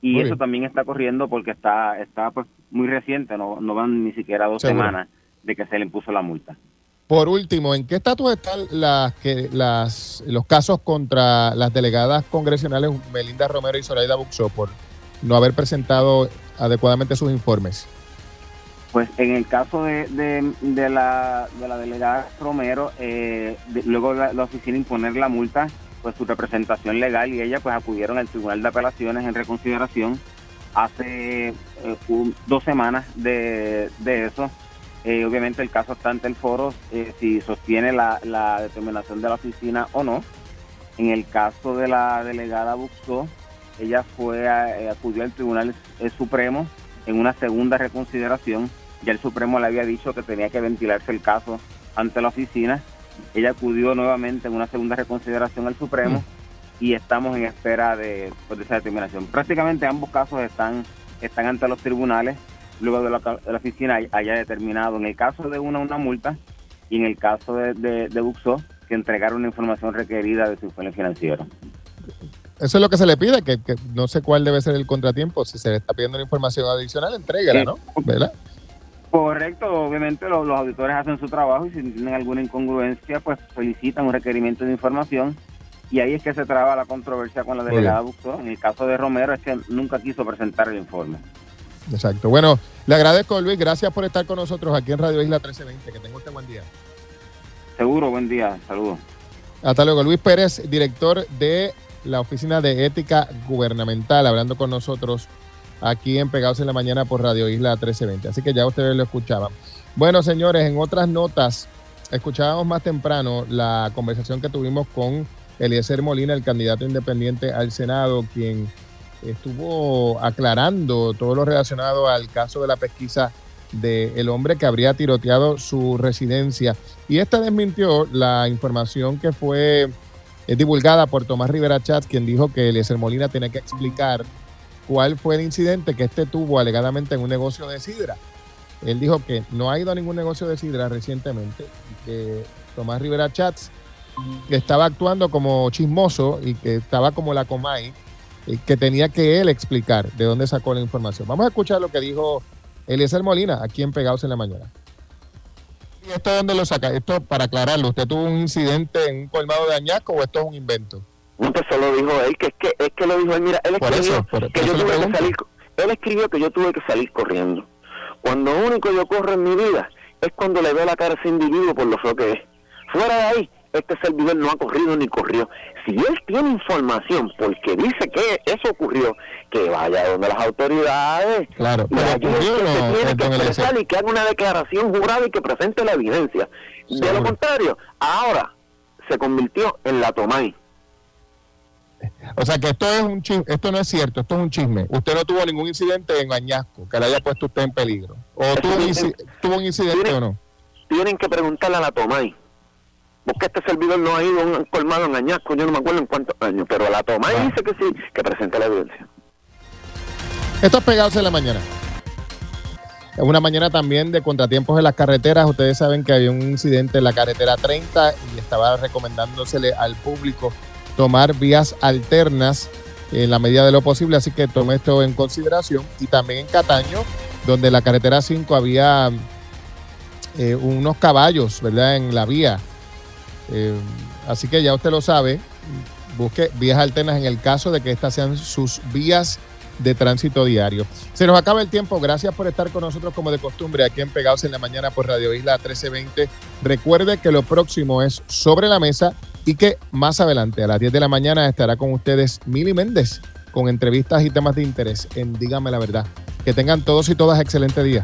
y eso también está corriendo porque está está pues muy reciente, no, no van ni siquiera dos semanas de que se le impuso la multa. Por último, ¿en qué estatus están las, que, las, los casos contra las delegadas congresionales Melinda Romero y Zoraida Buxó por no haber presentado adecuadamente sus informes? Pues en el caso de, de, la, de la delegada Romero, eh, luego la, oficina imponer la multa, pues su representación legal y ella pues acudieron al Tribunal de Apelaciones en reconsideración hace eh, dos semanas de, de eso. Eh, obviamente el caso está ante el foro eh, si sostiene la, la, determinación de la oficina o no. En el caso de la delegada Buxó, ella fue acudió al Tribunal Supremo en una segunda reconsideración. Ya el Supremo le había dicho que tenía que ventilarse el caso ante la oficina. Ella acudió nuevamente en una segunda reconsideración al Supremo. Mm y estamos en espera de, pues, esa determinación. Prácticamente ambos casos están, están ante los tribunales, luego de la, oficina haya determinado en el caso de una una multa y en el caso de, de, Buxo que entregaron una información requerida de su informe financiero. Eso es lo que se le pide, que, no sé cuál debe ser el contratiempo. Si se le está pidiendo una información adicional, entrégala, ¿no? ¿Verdad? Correcto, obviamente los, los, auditores hacen su trabajo y si tienen alguna incongruencia, pues solicitan un requerimiento de información y ahí es que se traba la controversia con la delegada Buxó. En el caso de Romero es que nunca quiso presentar el informe. Exacto. Bueno, le agradezco, Luis. Gracias por estar con nosotros aquí en Radio Isla 1320. Que tenga usted buen día. Seguro, buen día. Saludos. Hasta luego. Luis Pérez, director de la Oficina de Ética Gubernamental, hablando con nosotros aquí en Pegados en la Mañana por Radio Isla 1320. Así que ya ustedes lo escuchaban. Bueno, señores, en otras notas, escuchábamos más temprano la conversación que tuvimos con Eliezer Molina, el candidato independiente al Senado, quien estuvo aclarando todo lo relacionado al caso de la pesquisa del hombre que habría tiroteado su residencia. Y esta desmintió la información que fue eh, divulgada por Tomás Rivera Chatz, quien dijo que Eliezer Molina tenía que explicar cuál fue el incidente que este tuvo alegadamente en un negocio de sidra. Él dijo que no ha ido a ningún negocio de sidra recientemente y que Tomás Rivera Chats estaba actuando como chismoso y que estaba como la Comay, y que tenía que él explicar de dónde sacó la información. Vamos a escuchar lo que dijo Eliezer Molina aquí en Pegados en la Mañana. ¿Y esto de dónde lo saca? Esto para aclararlo, ¿usted tuvo un incidente en un colmado de Añasco o esto es un invento? Usted solo dijo él, que es que, es que lo dijo él, mira, él escribió que yo tuve que salir, él escribió que yo tuve que salir corriendo. Cuando único yo corro en mi vida es cuando le veo la cara a ese individuo por lo feo que es. Fuera de ahí, este servidor no ha corrido ni corrió. Si él tiene información porque dice que eso ocurrió, que vaya donde las autoridades. Claro, pero ocurrió que tiene que expresar y que haga una declaración jurada y que presente la evidencia. De lo contrario, ahora se convirtió en la Tomay. O sea que esto es un chisme, esto no es cierto, esto es un chisme. Usted no tuvo ningún incidente en Añasco que le haya puesto usted en peligro. ¿O tuvo un, tuvo un, incidente o no? Tienen que preguntarle a la Tomay. Porque este servidor no ha ido a un colmado en Añasco, yo no me acuerdo en cuántos años, pero la Tomay dice que sí, que presente la evidencia. Esto es pegados en la mañana. Una mañana también de contratiempos en las carreteras. Ustedes saben que había un incidente en la carretera 30 y estaba recomendándosele al público tomar vías alternas en la medida de lo posible, así que tome esto en consideración. Y también en Cataño, donde la carretera 5 había eh, unos caballos, ¿verdad?, en la vía. Eh, así que ya usted lo sabe, busque vías alternas en el caso de que estas sean sus vías de tránsito diario. Se nos acaba el tiempo. Gracias por estar con nosotros como de costumbre aquí en Pegados en la Mañana por Radio Isla 1320. Recuerde que lo próximo es sobre la mesa y que más adelante a las 10 de la mañana estará con ustedes Mili Méndez con entrevistas y temas de interés en Dígame la Verdad. Que tengan todos y todas excelente día.